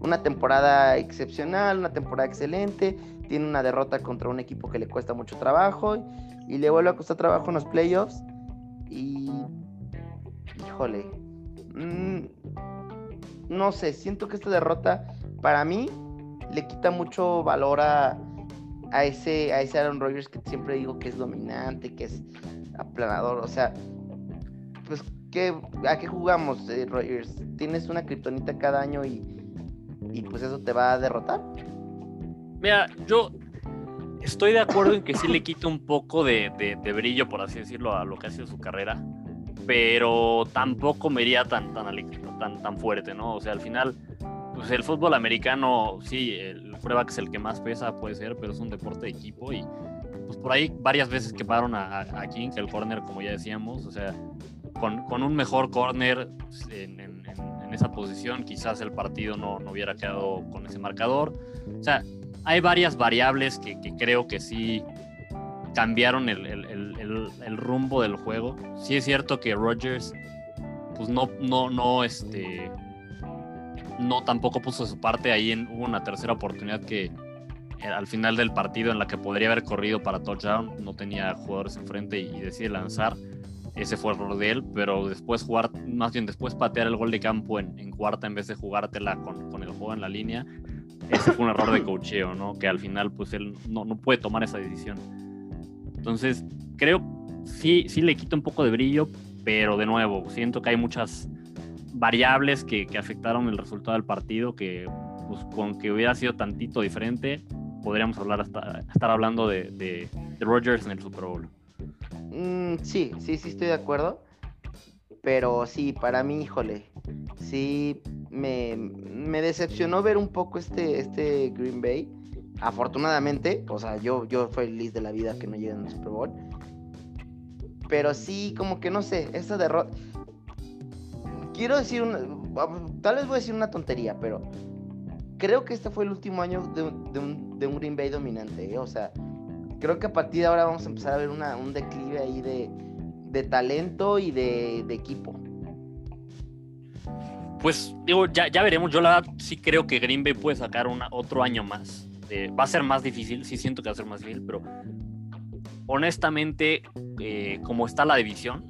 Una temporada excepcional, una temporada excelente, tiene una derrota contra un equipo que le cuesta mucho trabajo y le vuelve a costar trabajo en los playoffs y híjole, mm, no sé, siento que esta derrota para mí le quita mucho valor a, a ese, a ese Aaron Rodgers que siempre digo que es dominante, que es aplanador. O sea, pues, ¿qué, ¿a qué jugamos, eh, Rodgers? Tienes una kriptonita cada año y, y pues eso te va a derrotar. Mira, yo estoy de acuerdo en que sí le quita un poco de, de- de brillo, por así decirlo, a lo que ha sido su carrera, pero tampoco me iría tan, tan, tan, fuerte, ¿no? O sea, al final, pues el fútbol americano, sí, el prueba que es el que más pesa, puede ser, pero es un deporte de equipo y pues por ahí varias veces quemaron a, a- a King, el corner, como ya decíamos, o sea, con, con un mejor corner en- en- en esa posición, quizás el partido no, no hubiera quedado con ese marcador. O sea, hay varias variables que, que creo que sí cambiaron el, el- el- el- rumbo del juego. Sí es cierto que Rodgers, pues no, no, no, este, no tampoco puso su parte. Ahí en- hubo una tercera oportunidad que eh, al final del partido en la que podría haber corrido para touchdown, no tenía jugadores enfrente y, y decide lanzar. Ese fue el error de él, pero después jugar, más bien después patear el gol de campo en, en cuarta en vez de jugártela con, con el juego en la línea, ese fue un error de cocheo, ¿no? Que al final, pues él no, no puede tomar esa decisión. Entonces, creo sí, sí le quita un poco de brillo, pero de nuevo, siento que hay muchas variables que, que afectaron el resultado del partido que, pues, con que hubiera sido tantito diferente, podríamos hablar hasta, estar hablando de, de, Rodgers en el Super Bowl. Mm, sí, sí, sí estoy de acuerdo. Pero sí, para mí, híjole, sí me, me decepcionó ver un poco este, este Green Bay. Afortunadamente, o sea, yo, yo feliz de la vida que no lleguen al Super Bowl. Pero sí, como que no sé, esta derrota. Quiero decir una. Tal vez voy a decir una tontería, pero creo que este fue el último año de, un- de un, de un Green Bay dominante. ¿eh? O sea, creo que a partir de ahora vamos a empezar a ver una, un declive ahí de, de talento y de, de equipo. Pues digo, ya, ya veremos. Yo la verdad sí creo que Green Bay puede sacar una, otro año más. Eh, va a ser más difícil, sí siento que va a ser más difícil, pero honestamente, eh, como está la división,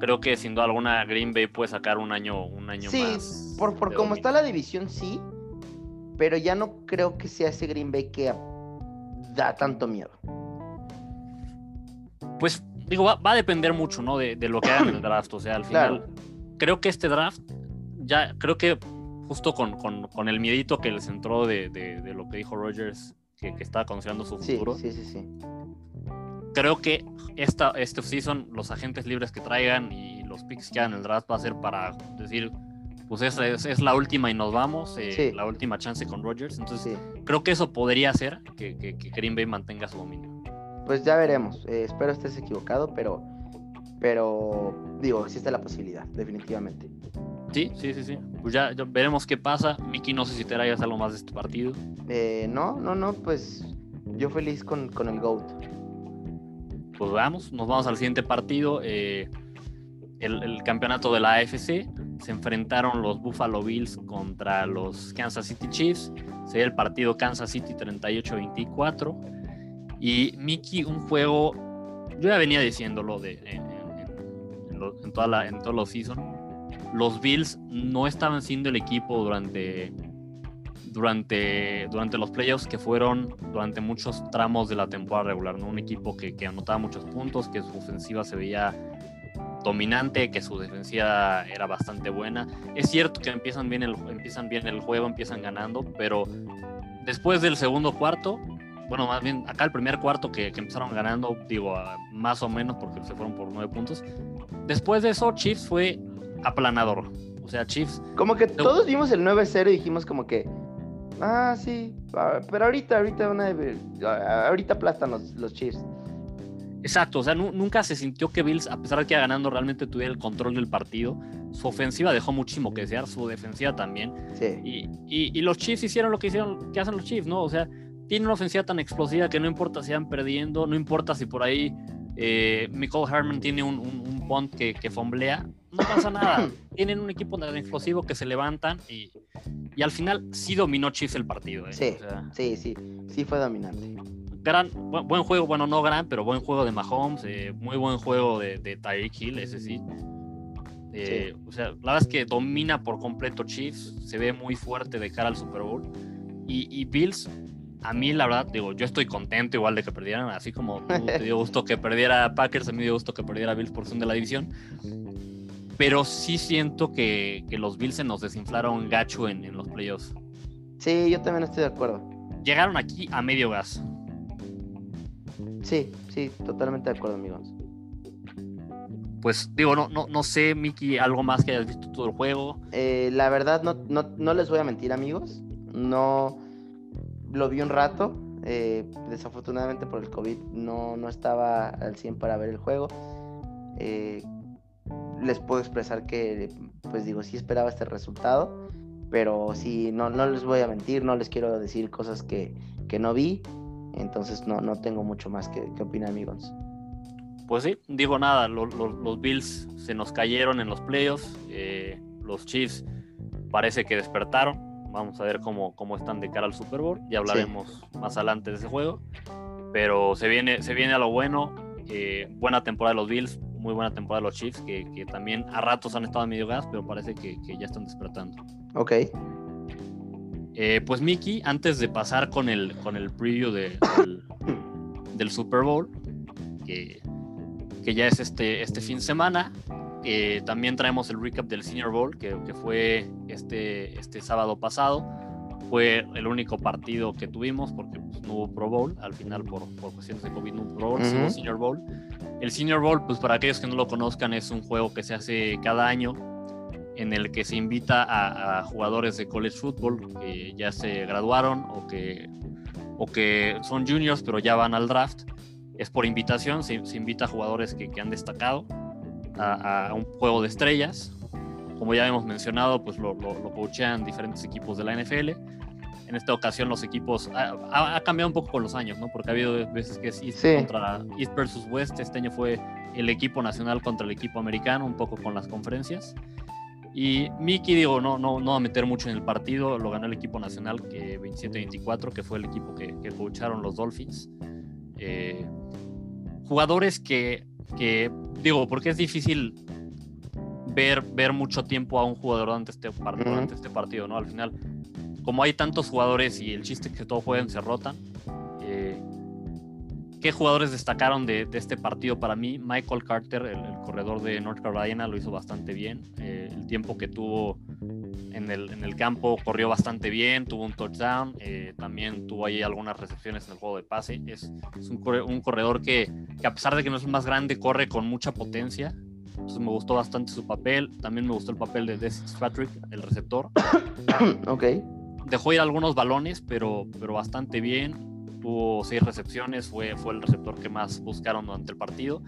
creo que sin duda alguna Green Bay puede sacar un año, un año Sí, más. por, por como dominio. está la división, sí. Pero ya no creo que sea ese Green Bay que da tanto miedo. Pues digo, va, va a depender mucho, ¿no? De, de lo que hagan en el draft. O sea, al final, Claro. creo que este draft, ya creo que justo con, con, el miedito que les entró de, de, lo que dijo Rogers, que, que estaba considerando su futuro. Sí, sí, sí. Creo que esta, este season, los agentes libres que traigan y los picks que hagan el draft va a ser para decir, pues esa es, la última y nos vamos, eh, la última chance con Rogers. Entonces, creo que eso podría hacer que, que, que, Green Bay mantenga su dominio. Pues ya veremos. Eh, espero estés equivocado, pero, pero digo, existe la posibilidad, definitivamente. Sí, sí, sí, sí. Pues ya, veremos qué pasa. Miki, no sé si te traigas algo más de este partido. Eh, no, no, no, pues yo feliz con, con el GOAT. Pues vamos, nos vamos al siguiente partido. Eh, el, campeonato de la AFC. Se enfrentaron los Buffalo Bills contra los Kansas City Chiefs. Sería el partido Kansas City 38-24. Y Mickey, un juego, yo ya venía diciéndolo de, en, en, toda la, en todos los season. Los Bills no estaban siendo el equipo durante, durante, durante los playoffs que fueron durante muchos tramos de la temporada regular. ¿no? Un equipo que, que anotaba muchos puntos, que su ofensiva se veía dominante, que su defensiva era bastante buena. Es cierto que empiezan bien el, empiezan bien el juego, empiezan ganando, pero después del segundo cuarto, bueno, más bien acá el primer cuarto que, empezaron ganando, digo, más o menos porque se fueron por nueve puntos. Después de eso, Chiefs fue aplanador. O sea, Chiefs. Como que todos vimos el 9-0 y dijimos como que. Ah, sí. Pero ahorita, ahorita una, ahorita aplastan los, los Chiefs. Exacto, o sea, nunca se sintió que Bills, a pesar de que iba ganando, realmente tuviera el control del partido. Su ofensiva dejó muchísimo que desear, su defensiva también. Sí. Y, los Chiefs hicieron lo que hicieron, que hacen los Chiefs, ¿no? O sea, tienen una ofensiva tan explosiva que no importa si van perdiendo, no importa si por ahí eh, Michael Herman tiene un, un, punt que, que fomblea, no pasa nada. tienen un equipo tan explosivo que se levantan y, y al final sí dominó Chiefs el partido. ¿eh? Sí, sí, sí, sí fue dominante gran, buen, juego, bueno, no gran, pero buen juego de Mahomes, eh, muy buen juego de, de Tyreek Hill, ese sí. O sea, la verdad es que domina por completo Chiefs, se ve muy fuerte de cara al Super Bowl. Y, Bills, a mí la verdad, digo, yo estoy contento igual de que perdieran, así como te dio gusto que perdiera Packers, a mí me dio gusto que perdiera Bills por son de la división. Pero sí siento que, que los Bills se nos desinflaron gacho en, en los playoffs. Sí, yo también estoy de acuerdo. Llegaron aquí a medio gas. Sí, sí, totalmente de acuerdo, amigos. Pues digo, no, no, no sé, Miki, algo más que hayas visto todo el juego. Eh, la verdad, no, no, les voy a mentir, amigos. No lo vi un rato. Eh, desafortunadamente por el COVID no, no estaba al 100 para ver el juego. Eh, les puedo expresar que, pues digo, sí esperaba este resultado. Pero sí, no, no les voy a mentir, no les quiero decir cosas que, que no vi. Entonces no, no tengo mucho más que, que opinar, amigos. Pues sí, digo nada, los Bills se nos cayeron en los playoffs, eh, los Chiefs parece que despertaron, vamos a ver cómo, cómo están de cara al Super Bowl, ya hablaremos más adelante de ese juego, pero se viene, se viene a lo bueno, eh, buena temporada de los Bills, muy buena temporada de los Chiefs, que, que también a ratos han estado en medio gas, pero parece que, que ya están despertando. Ok. Eh, pues Mickey, antes de pasar con el, con el preview de, del, Super Bowl, que, que, ya es este, este fin de semana, eh, también traemos el recap del Senior Bowl, que, que, fue este, este sábado pasado. Fue el único partido que tuvimos porque pues, no hubo Pro Bowl. Al final, por, por cuestiones de COVID, no hubo Pro Bowl, uh Senior Bowl. El Senior Bowl, pues para aquellos que no lo conozcan, es un juego que se hace cada año en el que se invita a, jugadores de college football que ya se graduaron o que, o que son juniors pero ya van al draft. Es por invitación, se, invita a jugadores que, han destacado a, un juego de estrellas. Como ya hemos mencionado, pues lo, lo, coachean diferentes equipos de la NFL. En esta ocasión los equipos ha, cambiado un poco con los años, ¿no? Porque ha habido veces que es East contra East versus West. Este año fue el equipo nacional contra el equipo americano, un poco con las conferencias. Y Mickey, digo, no, no, no va a meter mucho en el partido, lo ganó el equipo nacional que 27-24, que fue el equipo que, que coacharon los Dolphins. Eh, jugadores que, que, digo, porque es difícil ver, ver mucho tiempo a un jugador durante este, partido, durante este partido, ¿no? Al final, como hay tantos jugadores y el chiste es que todos juegan, se rotan. Eh, ¿Qué jugadores destacaron de, este partido para mí? Michael Carter, el, corredor de North Carolina, lo hizo bastante bien. Eh, el tiempo que tuvo en el, en el campo, corrió bastante bien, tuvo un touchdown, eh, también tuvo ahí algunas recepciones en el juego de pase. Es, es un, un, corredor que, que, a pesar de que no es el más grande, corre con mucha potencia. Entonces me gustó bastante su papel. También me gustó el papel de Des Patrick, el receptor. ok. Dejó ir algunos balones, pero, pero bastante bien. Tuvo seis recepciones, fue, fue el receptor que más buscaron durante el partido.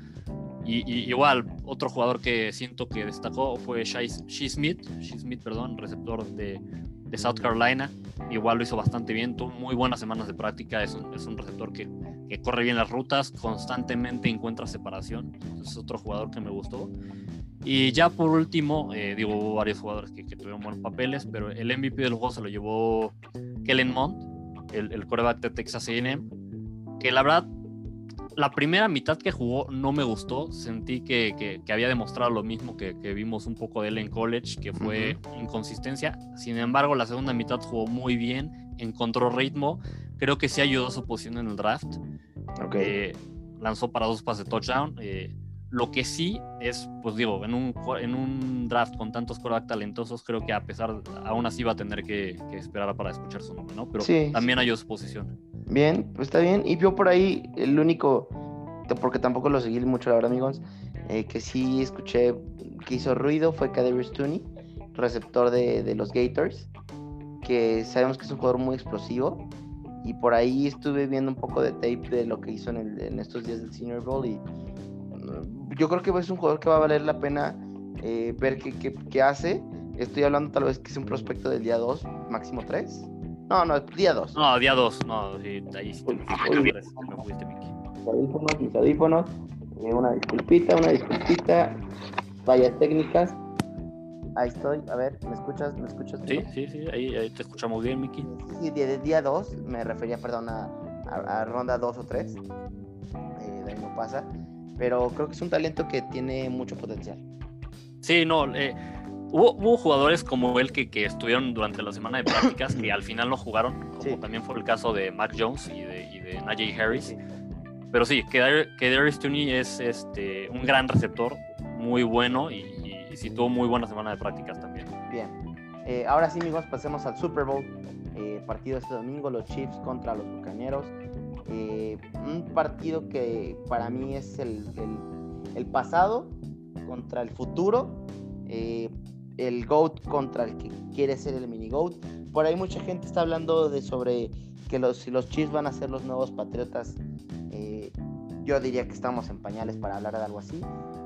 Y, igual, otro jugador que siento que destacó fue Shea Smith, Smith, perdón, receptor de, de, South Carolina. Igual lo hizo bastante bien, tuvo muy buenas semanas de práctica. Es un, es un receptor que, que, corre bien las rutas, constantemente encuentra separación. Es otro jugador que me gustó. Y ya por último, eh, digo, hubo varios jugadores que, que, tuvieron buenos papeles, pero el MVP del juego se lo llevó Kellen Mond, el, el coreback de Texas AM, que la verdad la primera mitad que jugó no me gustó. Sentí que, había demostrado lo mismo que, vimos un poco de él en college, que fue inconsistencia. Sin embargo, la segunda mitad jugó muy bien, encontró ritmo. Creo que sí ayudó a su posición en el draft. Okay. Eh, lanzó para dos pases de touchdown. Eh, lo que sí es, pues digo, en un, en un draft con tantos quarterback talentosos, creo que a pesar, aún así va a tener que, esperar para escuchar su nombre, ¿no? Pero también ayudó su posición. Bien, pues está bien. Y yo por ahí, el único, porque tampoco lo seguí mucho, la verdad, amigos, eh, que sí escuché que hizo ruido fue Kadarius Tooney, receptor de, los Gators, que sabemos que es un jugador muy explosivo. Y por ahí estuve viendo un poco de tape de lo que hizo en, estos días del Senior Bowl. Y mm, yo creo que es un jugador que va a valer la pena eh, ver qué, qué hace. Estoy hablando tal vez que es un prospecto del día 2, máximo 3. No, no, día 2. No, día 2, no, sí, ahí sí me fuiste, Miki. Audífonos, mis audífonos. Eh, una disculpita, una disculpita. Fallas técnicas. Ahí estoy, a ver, ¿me escuchas? ¿Me escuchas? Sí, sí, sí, ahí, ahí, te escuchamos bien, Miki. Sí, de, día 2, me refería, perdón, a, a, ronda 2 o 3. Eh, de ahí no pasa. Pero creo que es un talento que tiene mucho potencial. Sí, no, eh, Hubo, jugadores como él que, que, estuvieron durante la semana de prácticas que al final no jugaron, como también fue el caso de Mac Jones y de, y de Najee Harris. Pero sí, que, Darius Tooney es este, un gran receptor, muy bueno y, sí tuvo muy buena semana de prácticas también. Bien. Eh, ahora sí, amigos, pasemos al Super Bowl. Eh, partido este domingo, los Chiefs contra los Bucaneros. Eh, un partido que para mí es el, el, pasado contra el futuro. Eh, el GOAT contra el que quiere ser el mini GOAT. Por ahí mucha gente está hablando de sobre que los, si los Chiefs van a ser los nuevos Patriotas. Eh, yo diría que estamos en pañales para hablar de algo así,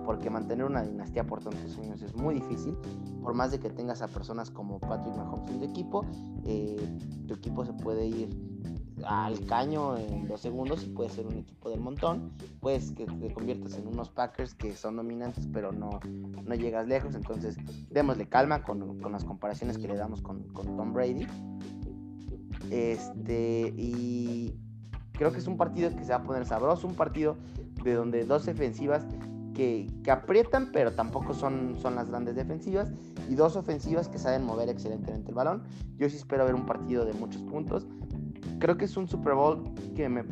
porque mantener una dinastía por tantos años es muy difícil. Por más de que tengas a personas como Patrick Mahomes en tu equipo, tu equipo se puede ir al caño en dos segundos y puede ser un equipo del montón. Puedes que te conviertas en unos Packers que son dominantes, pero no, no llegas lejos. Entonces, démosle calma con, con las comparaciones que le damos con, con, Tom Brady. Este, y creo que es un partido que se va a poner sabroso, un partido de donde dos defensivas que, que, aprietan, pero tampoco son, son las grandes defensivas, y dos ofensivas que saben mover excelentemente el balón. Yo sí espero ver un partido de muchos puntos creo que es un Super Bowl que me.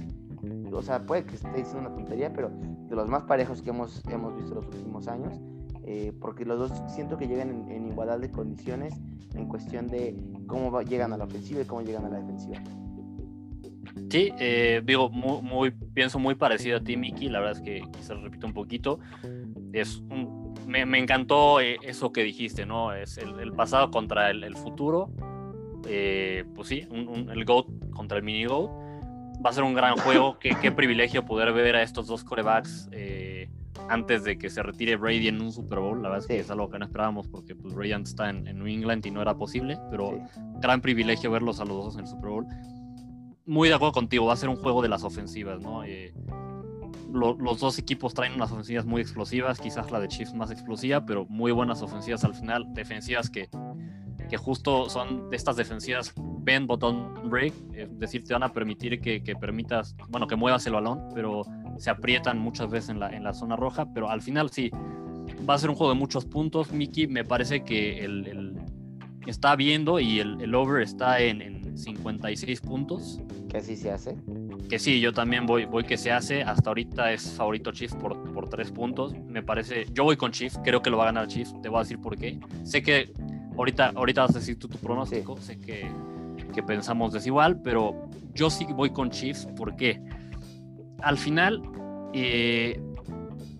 O sea, puede que esté diciendo una tontería, pero de los más parejos que hemos, hemos visto los últimos años. Eh, porque los dos siento que llegan en, igualdad de condiciones en cuestión de cómo llegan a la ofensiva y cómo llegan a la defensiva. Sí, eh, digo, muy, pienso muy parecido a ti, Miki. La verdad es que quizás repito un poquito. Es me, me, encantó eh, eso que dijiste, ¿no? Es el, pasado contra el, el futuro eh, pues sí, el GOAT contra el mini GOAT. Va a ser un gran juego. qué, qué privilegio poder ver a estos dos corebacks eh, antes de que se retire Brady en un Super Bowl. La verdad es que es algo que no esperábamos porque pues, Brady está en, New England y no era posible, pero gran privilegio verlos a los dos en el Super Bowl. Muy de acuerdo contigo, va a ser un juego de las ofensivas, ¿no? Eh, los dos equipos traen unas ofensivas muy explosivas, quizás la de Chiefs más explosiva, pero muy buenas ofensivas al final, defensivas que que justo son de estas defensivas ven botón break, es decir, te van a permitir que, que, permitas, bueno, que muevas el balón, pero se aprietan muchas veces en la, en la zona roja, pero al final sí, va a ser un juego de muchos puntos. Mickey me parece que el, el está viendo y el, el over está en, en, 56 puntos. Que así se hace. Que sí, yo también voy, voy que se hace. Hasta ahorita es favorito Chiefs por, por 3 puntos. Me parece, yo voy con Chiefs, creo que lo va a ganar Chiefs, te voy a decir por qué. Sé que ahorita, ahorita vas a decir tú tu pronóstico, sé que, que, pensamos desigual, pero yo sí voy con Chiefs porque al final eh,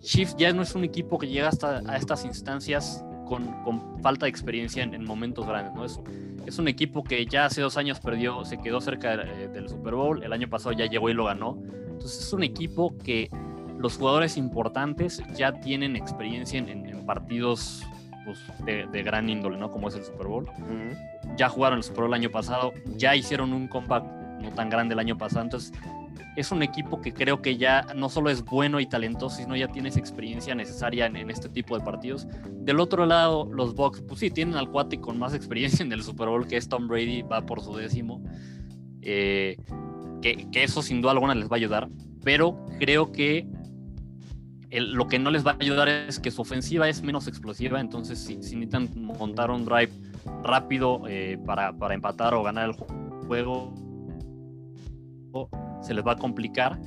Chiefs ya no es un equipo que llega hasta a estas instancias con, con falta de experiencia en, momentos grandes, ¿no? Es, es, un equipo que ya hace dos años perdió, se quedó cerca eh, del Super Bowl, el año pasado ya llegó y lo ganó. Entonces es un equipo que los jugadores importantes ya tienen experiencia en, partidos pues, de, gran índole, ¿no? Como es el Super Bowl. Ya jugaron el Super Bowl el año pasado, ya hicieron un comeback no tan grande el año pasado, entonces es un equipo que creo que ya no solo es bueno y talentoso, sino ya tienes experiencia necesaria en, este tipo de partidos. Del otro lado, los Bucks, pues sí, tienen al cuate con más experiencia en el Super Bowl, que es Tom Brady, va por su décimo. Eh, que, eso sin duda alguna les va a ayudar, pero creo que lo que no les va a ayudar es que su ofensiva es menos explosiva, entonces si, necesitan montar un drive rápido eh, para, para empatar o ganar el juego, se les va a complicar.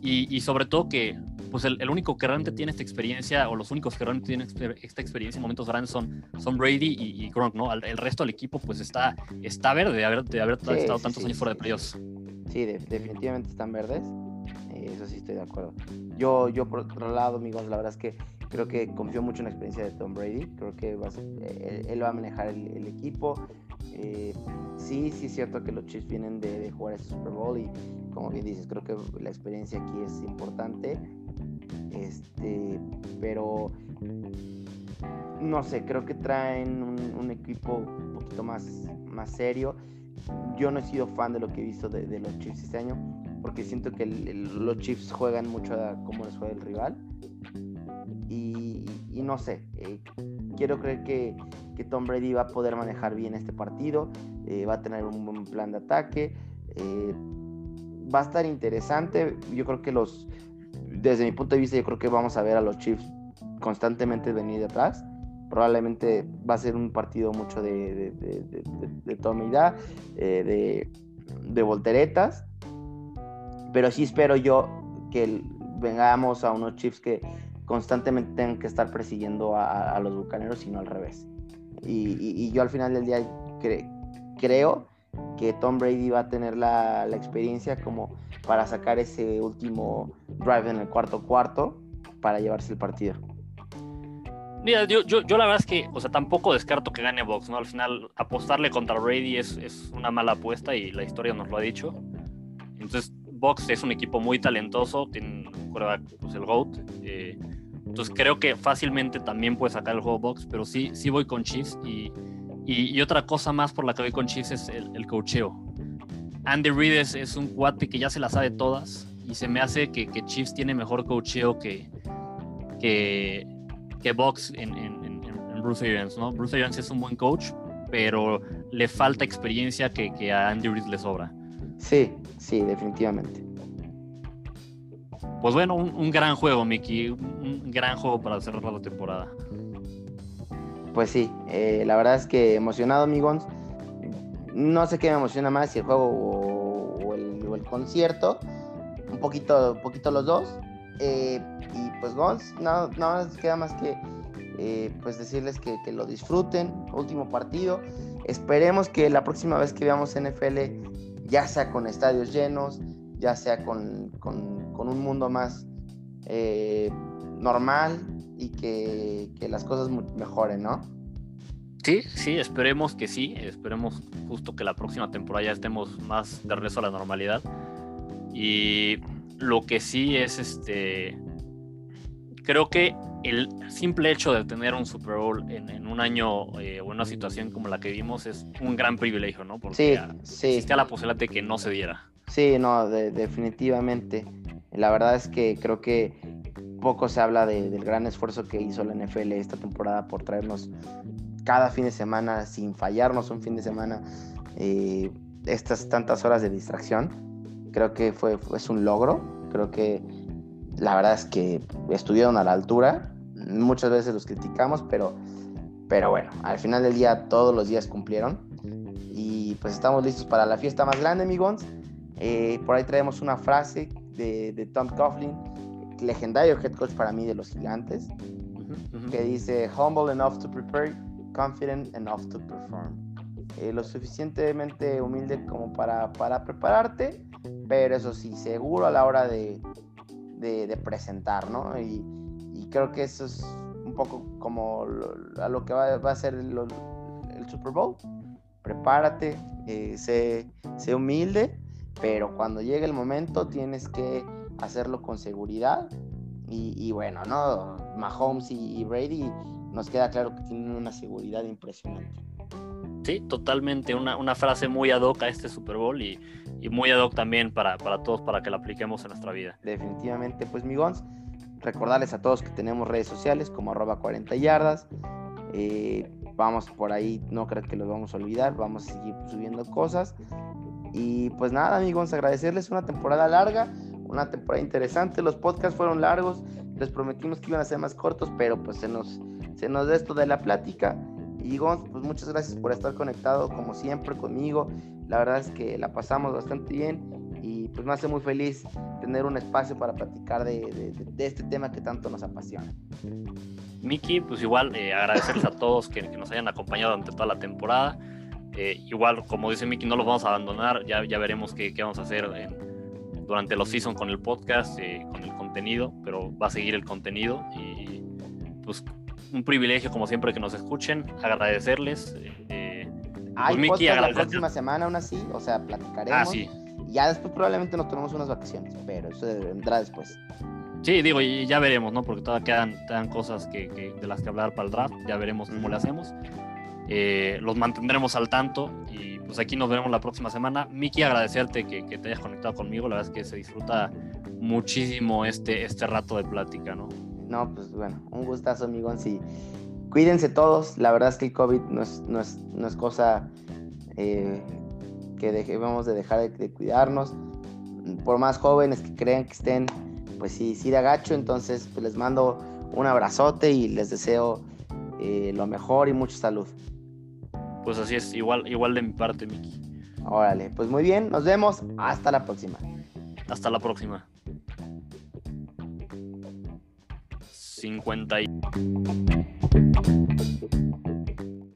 Y, sobre todo que pues el, único que realmente tiene esta experiencia, o los únicos que realmente tienen esta experiencia en momentos grandes son, son Brady y, Gronk, ¿no? El, resto del equipo pues está, está verde de haber, de haber estado tantos años fuera de playoffs. Sí, definitivamente están verdes. Eh, eso sí estoy de acuerdo. Yo, yo por otro lado, amigos, la verdad es que creo que confío mucho en la experiencia de Tom Brady. Creo que va él, va a manejar el, equipo. Eh, sí, sí es cierto que los Chiefs vienen de, de jugar este Super Bowl y como bien dices, creo que la experiencia aquí es importante. Este, pero no sé, creo que traen un, equipo un poquito más, más serio. Yo no he sido fan de lo que he visto de, los Chiefs este año, porque siento que los Chiefs juegan mucho a cómo les juega el rival. Y, no sé, eh, quiero creer que, que, Tom Brady va a poder manejar bien este partido, eh, va a tener un buen plan de ataque. Eh, va a estar interesante. Yo creo que los, desde mi punto de vista, yo creo que vamos a ver a los Chiefs constantemente venir de atrás. Probablemente va a ser un partido mucho de, de, de, eh, de, volteretas. Pero sí espero yo que vengamos a unos Chiefs que constantemente tengan que estar persiguiendo a, los bucaneros y no al revés. Y, yo al final del día creo que Tom Brady va a tener la, experiencia como para sacar ese último drive en el cuarto cuarto para llevarse el partido. Mira, yo, yo, la verdad es que, o sea, tampoco descarto que gane Box, ¿no? Al final, apostarle contra Brady es, es una mala apuesta y la historia nos lo ha dicho. Entonces, Box es un equipo muy talentoso, tiene un pues el GOAT. Eh, entonces, creo que fácilmente también puede sacar el juego Box, pero sí, sí voy con Chiefs y y, otra cosa más por la que voy con Chiefs es el, el. Andy Reid es, un cuate que ya se la sabe todas y se me hace que, que Chiefs tiene mejor cocheo que, que, que Box en, en, en, Bruce Arians, ¿no? Bruce Arians es un buen coach, pero le falta experiencia que, que a Andy Reid le sobra. Sí, sí, definitivamente. Pues bueno, un, un gran juego, Mickey. Un gran juego para cerrar la temporada pues sí, eh, la verdad es que emocionado, amigos. No sé qué me emociona más, si el juego o, el, concierto. Un poquito, un poquito los dos. Eh, y pues, Gons, no, más queda más que eh, pues decirles que, lo disfruten. Último partido. Esperemos que la próxima vez que veamos NFL, ya sea con estadios llenos, ya sea con, con un mundo más normal, y que, las cosas mejoren, ¿no? Sí, sí, esperemos que sí, esperemos justo que la próxima temporada ya estemos más de regreso a la normalidad. Y lo que sí es este, creo que el simple hecho de tener un Super Bowl en, un año eh, o en una situación como la que vimos es un gran privilegio, ¿no? Porque sí, existe la posibilidad de que no se diera. Sí, no, definitivamente. La verdad es que creo que poco se habla del gran esfuerzo que hizo la NFL esta temporada por traernos cada fin de semana, sin fallarnos un fin de semana, eh, estas tantas horas de distracción. Creo que fue, es un logro. Creo que la verdad es que estuvieron a la altura. Muchas veces los criticamos, pero, pero bueno, al final del día todos los días cumplieron. Y pues estamos listos para la fiesta más grande, amigos. Eh, por ahí traemos una frase de, de Tom Coughlin legendario head coach para mí de los gigantes, que dice, humble enough to prepare, confident enough to perform. Eh, lo suficientemente humilde como para, para prepararte, pero eso sí, seguro a la hora de, de, presentar, ¿no? Y, creo que eso es un poco como a lo que va, va a ser el, el, Super Bowl. Prepárate, eh, sé, sé humilde, pero cuando llegue el momento tienes que hacerlo con seguridad. Y, y bueno, ¿no? Mahomes y, Brady nos queda claro que tienen una seguridad impresionante. Sí, totalmente. Una, una, frase muy ad hoc a este Super Bowl y, y muy ad hoc también para, para, todos, para que la apliquemos en nuestra vida. Definitivamente, pues migons, recordarles a todos que tenemos redes sociales como arroba 40 yardas. Eh, vamos por ahí, no creo que los vamos a olvidar, vamos a seguir subiendo cosas. Y pues nada, amigos, agradecerles una temporada larga, una temporada interesante. Los podcasts fueron largos, les prometimos que iban a ser más cortos, pero pues se nos, se nos da esto de la plática. Y Gonz, pues muchas gracias por estar conectado como siempre conmigo. La verdad es que la pasamos bastante bien y pues me hace muy feliz tener un espacio para platicar de, de, este tema que tanto nos apasiona. Miki, pues igual eh, agradecerles a todos que, que, nos hayan acompañado durante toda la temporada. Eh, igual, como dice Miki, no los vamos a abandonar, ya, ya veremos qué, qué vamos a hacer durante los season con el podcast, eh, con el contenido, pero va a seguir el contenido y pues un privilegio como siempre que nos escuchen, agradecerles. Eh, Hay pues, Miki, la próxima semana aún así, o sea, platicaremos. Ah, sí. Ya después probablemente nos tomemos unas vacaciones, pero eso vendrá después. Sí, digo, y ya veremos, ¿no? Porque todavía quedan, quedan cosas que, que, de las que hablar para el draft, ya veremos cómo le hacemos. Eh, los mantendremos al tanto y pues aquí nos veremos la próxima semana. Miki, agradecerte que, que, te hayas conectado conmigo, la verdad es que se disfruta muchísimo este, este rato de plática, ¿no? No, pues bueno, un gustazo, amigos. Y cuídense todos. La verdad es que el COVID no es, no es, no es cosa eh, que debemos de dejar de, cuidarnos. Por más jóvenes que crean que estén, pues sí, sí de agacho. Entonces, pues les mando un abrazote y les deseo eh, lo mejor y mucha salud. Pues así es, igual, igual de mi parte, Miki. Órale, pues muy bien, nos vemos. Hasta la próxima. Hasta la próxima. 50 y...